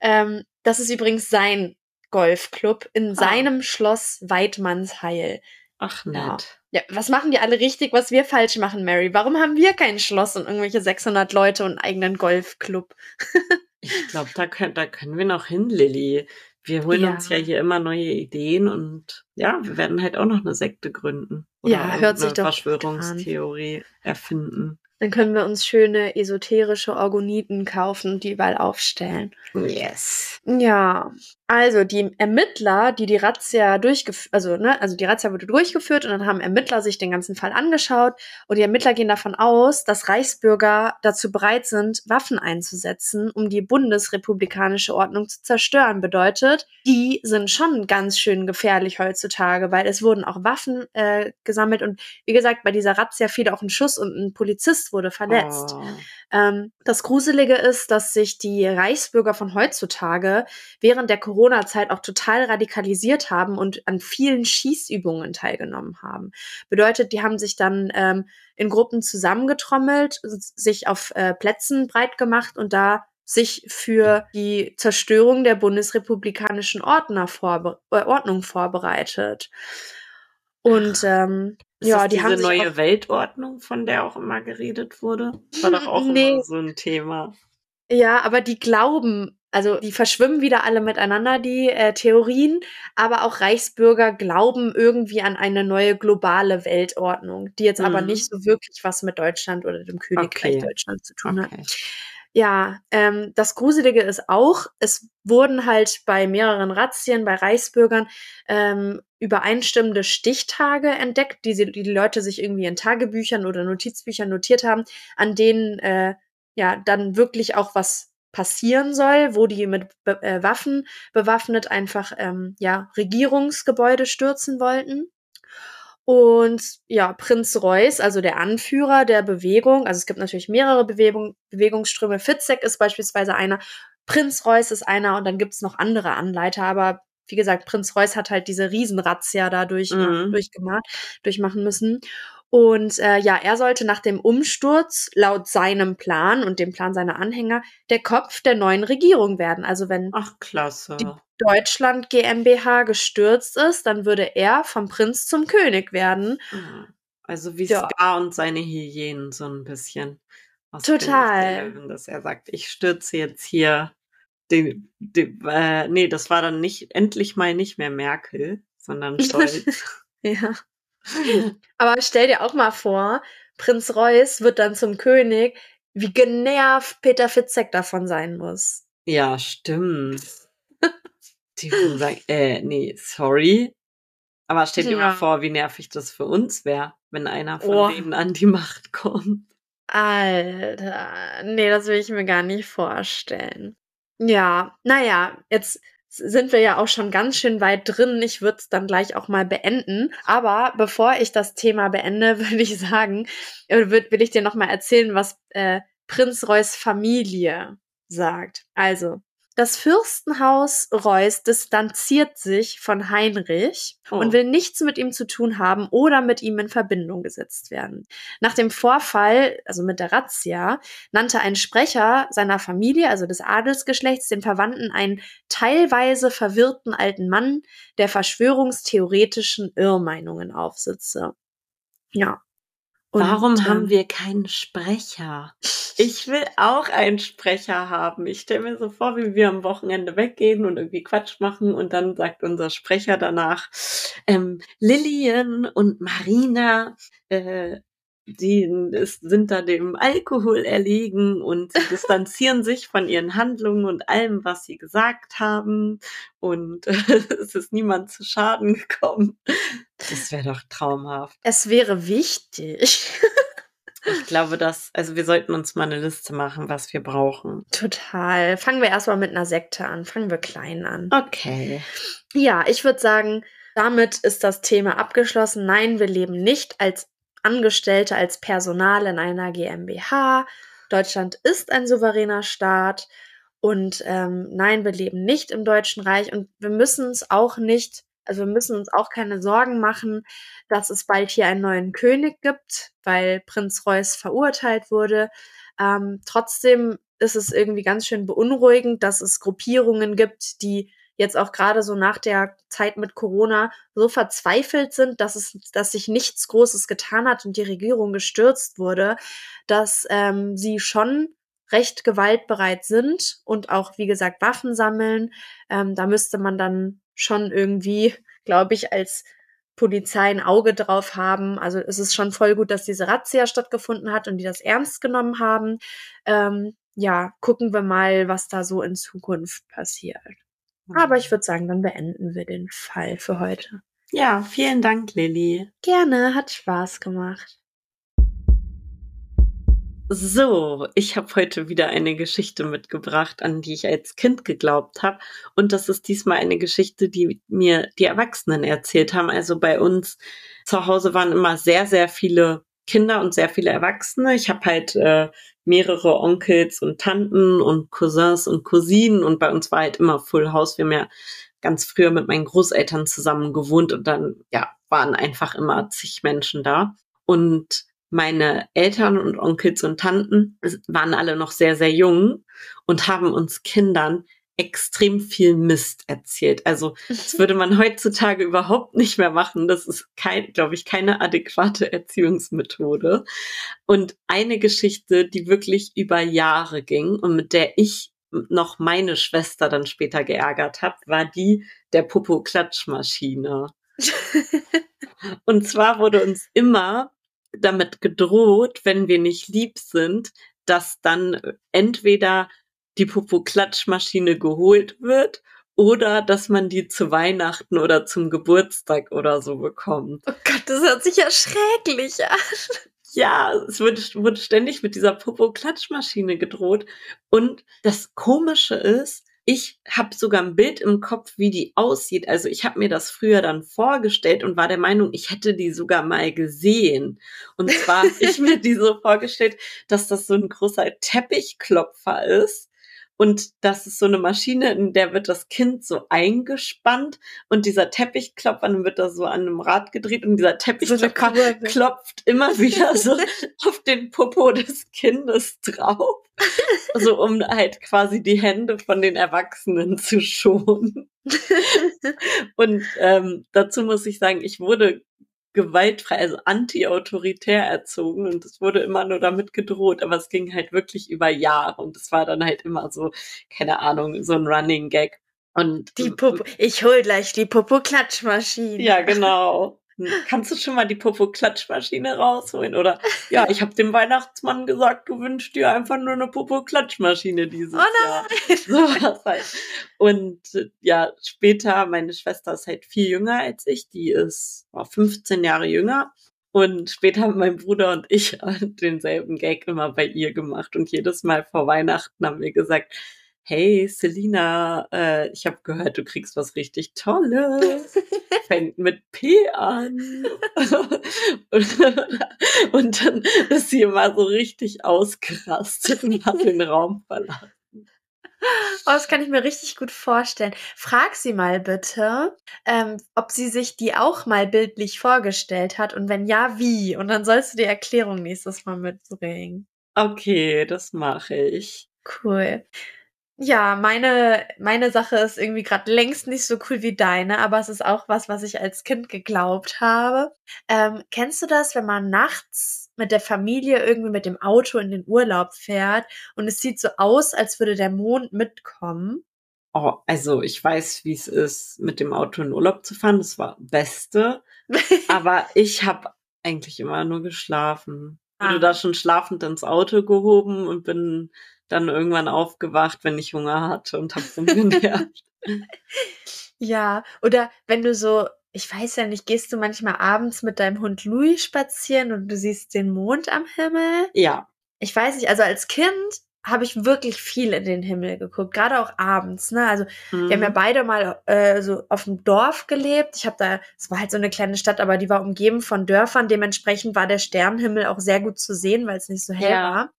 Ähm, das ist übrigens sein Golfclub in Ah. seinem Schloss Weidmannsheil. Ach Ja. nett. Ja, was machen die alle richtig, was wir falsch machen, Mary? Warum haben wir kein Schloss und irgendwelche 600 Leute und einen eigenen Golfclub? Ich glaube, da können, da können wir noch hin, Lilly. Wir holen Ja. uns ja hier immer neue Ideen und ja, wir werden halt auch noch eine Sekte gründen. Ja, hört sich eine doch Verschwörungstheorie erfinden. Dann können wir uns schöne esoterische Orgoniten kaufen und die überall aufstellen. Yes. Ja, also die Ermittler, die die Razzia durchgeführt, also ne, also die Razzia wurde durchgeführt und dann haben Ermittler sich den ganzen Fall angeschaut und die Ermittler gehen davon aus, dass Reichsbürger dazu bereit sind, Waffen einzusetzen, um die bundesrepublikanische Ordnung zu zerstören. Bedeutet, die sind schon ganz schön gefährlich heutzutage, weil es wurden auch Waffen äh, gesammelt und wie gesagt, bei dieser Razzia fiel auch ein Schuss und ein Polizist wurde verletzt. Oh. Ähm, das Gruselige ist, dass sich die Reichsbürger von heutzutage während der Corona-Zeit auch total radikalisiert haben und an vielen Schießübungen teilgenommen haben. Bedeutet, die haben sich dann ähm, in Gruppen zusammengetrommelt, sich auf äh, Plätzen breit gemacht und da sich für die Zerstörung der bundesrepublikanischen Ordner vorbe äh, Ordnung vorbereitet. Und ähm, Ist ja, die diese neue Weltordnung, von der auch immer geredet wurde? War doch auch Nee. immer so ein Thema. Ja, aber die glauben, also die verschwimmen wieder alle miteinander, die äh, Theorien, aber auch Reichsbürger glauben irgendwie an eine neue globale Weltordnung, die jetzt aber Mhm. nicht so wirklich was mit Deutschland oder dem Königreich Okay. Deutschland zu tun hat. Ja, ähm, das Gruselige ist auch, es wurden halt bei mehreren Razzien, bei Reichsbürgern ähm, übereinstimmende Stichtage entdeckt, die, sie, die die Leute sich irgendwie in Tagebüchern oder Notizbüchern notiert haben, an denen äh, ja dann wirklich auch was passieren soll, wo die mit Be äh, Waffen bewaffnet einfach ähm, ja Regierungsgebäude stürzen wollten. Und ja, Prinz Reuß, also der Anführer der Bewegung, also es gibt natürlich mehrere Bewegung, Bewegungsströme. Fitzek ist beispielsweise einer, Prinz Reuß ist einer und dann gibt's noch andere Anleiter, aber wie gesagt, Prinz Reuß hat halt diese Riesenrazzia da durch, Mhm. durchgemacht, durchmachen müssen. Und äh, ja, er sollte nach dem Umsturz laut seinem Plan und dem Plan seiner Anhänger der Kopf der neuen Regierung werden. Also wenn Ach, klasse. Die- Deutschland GmbH gestürzt ist, dann würde er vom Prinz zum König werden. Ja. Also wie Ja. Scar und seine Hyänen so ein bisschen. Aus Total. Löwen, Dass er sagt, ich stürze jetzt hier den, den äh, nee, das war dann nicht, endlich mal nicht mehr Merkel, sondern Scholz. Ja. Aber stell dir auch mal vor, Prinz Reuß wird dann zum König, wie genervt Peter Fitzek davon sein muss. ja, stimmt. Die würden sagen, äh, nee, sorry. Aber stell dir Ja. mal vor, wie nervig das für uns wäre, wenn einer von Oh. denen an die Macht kommt. Alter, nee, das will ich mir gar nicht vorstellen. Ja, naja, jetzt sind wir ja auch schon ganz schön weit drin. Ich würde es dann gleich auch mal beenden. Aber bevor ich das Thema beende, würde ich sagen, äh, würd, will ich dir noch mal erzählen, was äh, Prinz Reuß Familie sagt. Also, das Fürstenhaus Reuß distanziert sich von Heinrich Oh. und will nichts mit ihm zu tun haben oder mit ihm in Verbindung gesetzt werden. Nach dem Vorfall, also mit der Razzia, nannte ein Sprecher seiner Familie, also des Adelsgeschlechts, den Verwandten einen teilweise verwirrten alten Mann, der verschwörungstheoretischen Irrmeinungen aufsitze. Ja. Und, Warum haben ähm, wir keinen Sprecher? Ich will auch einen Sprecher haben. Ich stelle mir so vor, wie wir am Wochenende weggehen und irgendwie Quatsch machen und dann sagt unser Sprecher danach, ähm, Lillian und Marina, äh, die ist, sind da dem Alkohol erlegen und sie distanzieren sich von ihren Handlungen und allem, was sie gesagt haben. Und es ist niemand zu Schaden gekommen. Das wäre doch traumhaft. Es wäre wichtig. Ich glaube, dass, also wir sollten uns mal eine Liste machen, was wir brauchen. Total. Fangen wir erstmal mit einer Sekte an. Fangen wir klein an. Okay. Ja, ich würde sagen, damit ist das Thema abgeschlossen. Nein, wir leben nicht als Angestellte, als Personal in einer GmbH. Deutschland ist ein souveräner Staat. Und ähm, nein, wir leben nicht im Deutschen Reich und wir müssen es auch nicht also wir müssen uns auch keine Sorgen machen, dass es bald hier einen neuen König gibt, weil Prinz Reuß verurteilt wurde. Ähm, trotzdem ist es irgendwie ganz schön beunruhigend, dass es Gruppierungen gibt, die jetzt auch gerade so nach der Zeit mit Corona so verzweifelt sind, dass es, dass sich nichts Großes getan hat und die Regierung gestürzt wurde, dass ähm, sie schon recht gewaltbereit sind und auch, wie gesagt, Waffen sammeln. Ähm, da müsste man dann schon irgendwie, glaube ich, als Polizei ein Auge drauf haben. Also es ist schon voll gut, dass diese Razzia stattgefunden hat und die das ernst genommen haben. Ähm, ja, gucken wir mal, was da so in Zukunft passiert. Aber ich würde sagen, dann beenden wir den Fall für heute. Ja, vielen Dank, Lilly. Gerne, hat Spaß gemacht. So, ich habe heute wieder eine Geschichte mitgebracht, an die ich als Kind geglaubt habe. Und das ist diesmal eine Geschichte, die mir die Erwachsenen erzählt haben. Also bei uns zu Hause waren immer sehr, sehr viele Kinder und sehr viele Erwachsene. Ich habe halt äh, mehrere Onkels und Tanten und Cousins und Cousinen und bei uns war halt immer Full House. Wir haben ja ganz früher mit meinen Großeltern zusammen gewohnt und dann ja waren einfach immer zig Menschen da. Und meine Eltern und Onkels und Tanten waren alle noch sehr, sehr jung und haben uns Kindern extrem viel Mist erzählt. Also das würde man heutzutage überhaupt nicht mehr machen. Das ist kein, glaube ich, keine adäquate Erziehungsmethode. Und eine Geschichte, die wirklich über Jahre ging und mit der ich noch meine Schwester dann später geärgert habe, war die der Popo-Klatschmaschine. und zwar wurde uns immer damit gedroht, wenn wir nicht lieb sind, dass dann entweder die Popo-Klatschmaschine geholt wird oder dass man die zu Weihnachten oder zum Geburtstag oder so bekommt. Oh Gott, das hört sich ja schrecklich an. Ja, es wurde, wurde ständig mit dieser Popo-Klatschmaschine gedroht. Und das Komische ist, ich habe sogar ein Bild im Kopf, wie die aussieht. Also ich habe mir das früher dann vorgestellt und war der Meinung, ich hätte die sogar mal gesehen. Und zwar habe ich mir die so vorgestellt, dass das so ein großer Teppichklopfer ist und das ist so eine Maschine, in der wird das Kind so eingespannt und dieser Teppichklopfer, dann wird da so an einem Rad gedreht und dieser Teppichklopfer so klopft immer wieder so auf den Popo des Kindes drauf. So um halt quasi die Hände von den Erwachsenen zu schonen. und ähm, dazu muss ich sagen, ich wurde gewaltfrei, also anti-autoritär erzogen und es wurde immer nur damit gedroht, aber es ging halt wirklich über Jahre und es war dann halt immer so, keine Ahnung, so ein Running Gag. Und die Popo, ich hol gleich die Popo-Klatschmaschine. Ja, genau. Kannst du schon mal die Popo-Klatschmaschine rausholen? Oder ja, ich habe dem Weihnachtsmann gesagt, du wünschst dir einfach nur eine Popo-Klatschmaschine dieses oh Jahr. So was halt. Und ja, später, meine Schwester ist halt viel jünger als ich, die ist oh, 15 Jahre jünger. Und später haben mein Bruder und ich denselben Gag immer bei ihr gemacht. Und jedes Mal vor Weihnachten haben wir gesagt, hey Selina, äh, ich habe gehört, du kriegst was richtig Tolles. Fängt mit P an. und, dann ist sie immer so richtig ausgerastet und hat den Raum verlassen. Oh, das kann ich mir richtig gut vorstellen. Frag sie mal bitte, ähm, ob sie sich die auch mal bildlich vorgestellt hat und wenn ja, wie. Und dann sollst du die Erklärung nächstes Mal mitbringen. Okay, das mache ich. Cool. Ja, meine, meine Sache ist irgendwie gerade längst nicht so cool wie deine, aber es ist auch was, was ich als Kind geglaubt habe. Ähm, kennst du das, wenn man nachts mit der Familie irgendwie mit dem Auto in den Urlaub fährt und es sieht so aus, als würde der Mond mitkommen? Oh, also ich weiß, wie es ist, mit dem Auto in Urlaub zu fahren. Das war Beste. aber ich habe Eigentlich immer nur geschlafen. Ah. Wurde da schon schlafend ins Auto gehoben und bin dann irgendwann aufgewacht, wenn ich Hunger hatte und hab rumgenervt. Ja, oder wenn du so, ich weiß ja nicht, gehst du manchmal abends mit deinem Hund Louis spazieren und du siehst den Mond am Himmel? ja. Ich weiß nicht, also als Kind habe ich wirklich viel in den Himmel geguckt, gerade auch abends, ne? Also Wir haben ja Mhm. beide mal äh, so auf dem Dorf gelebt. Ich habe da, es war halt so eine kleine Stadt, aber die war umgeben von Dörfern. Dementsprechend war der Sternenhimmel auch sehr gut zu sehen, weil es nicht so hell Ja. war.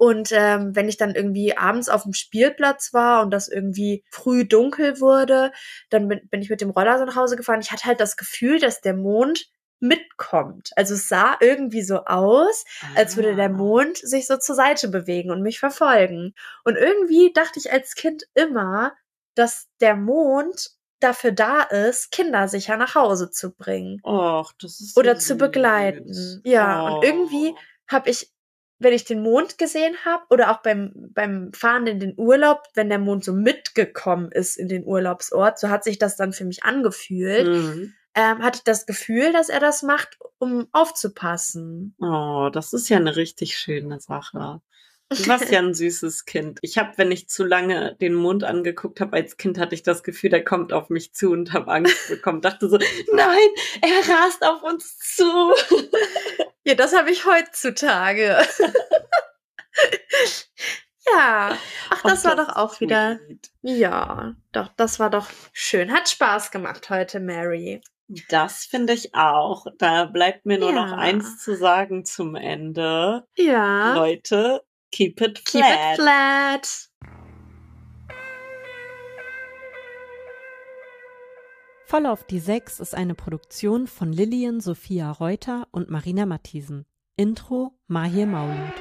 Und ähm, wenn ich dann irgendwie abends auf dem Spielplatz war und das irgendwie früh dunkel wurde, dann bin, bin ich mit dem Roller so nach Hause gefahren. Ich hatte halt das Gefühl, dass der Mond mitkommt. Also es sah irgendwie so aus, als würde der Ah. Mond sich so zur Seite bewegen und mich verfolgen. Und irgendwie dachte ich als Kind immer, dass der Mond dafür da ist, Kinder sicher nach Hause zu bringen Och, das ist so oder zu begleiten. süß. Ja, Oh. und irgendwie habe ich, wenn ich den Mond gesehen habe oder auch beim, beim Fahren in den Urlaub, wenn der Mond so mitgekommen ist in den Urlaubsort, so hat sich das dann für mich angefühlt, Mhm. ähm, hatte ich das Gefühl, dass er das macht, um aufzupassen. Oh, das ist ja eine richtig schöne Sache. Du warst ja ein süßes Kind. Ich habe, wenn ich zu lange den Mond angeguckt habe als Kind, hatte ich das Gefühl, der kommt auf mich zu und habe Angst bekommen. Dachte so, nein, er rast auf uns zu. Ja, das habe ich heutzutage. ja, ach, das war doch auch wieder. Ja, doch, das war doch schön. Hat Spaß gemacht heute, Mary. Das finde ich auch. Da bleibt mir nur noch Ja. eins zu sagen zum Ende. Ja. Leute, keep it Keep flat. it flat. Voll auf die Sechs ist eine Produktion von Lillian Sophia Reuter und Marina Matthiesen. Intro Mahir Maulud.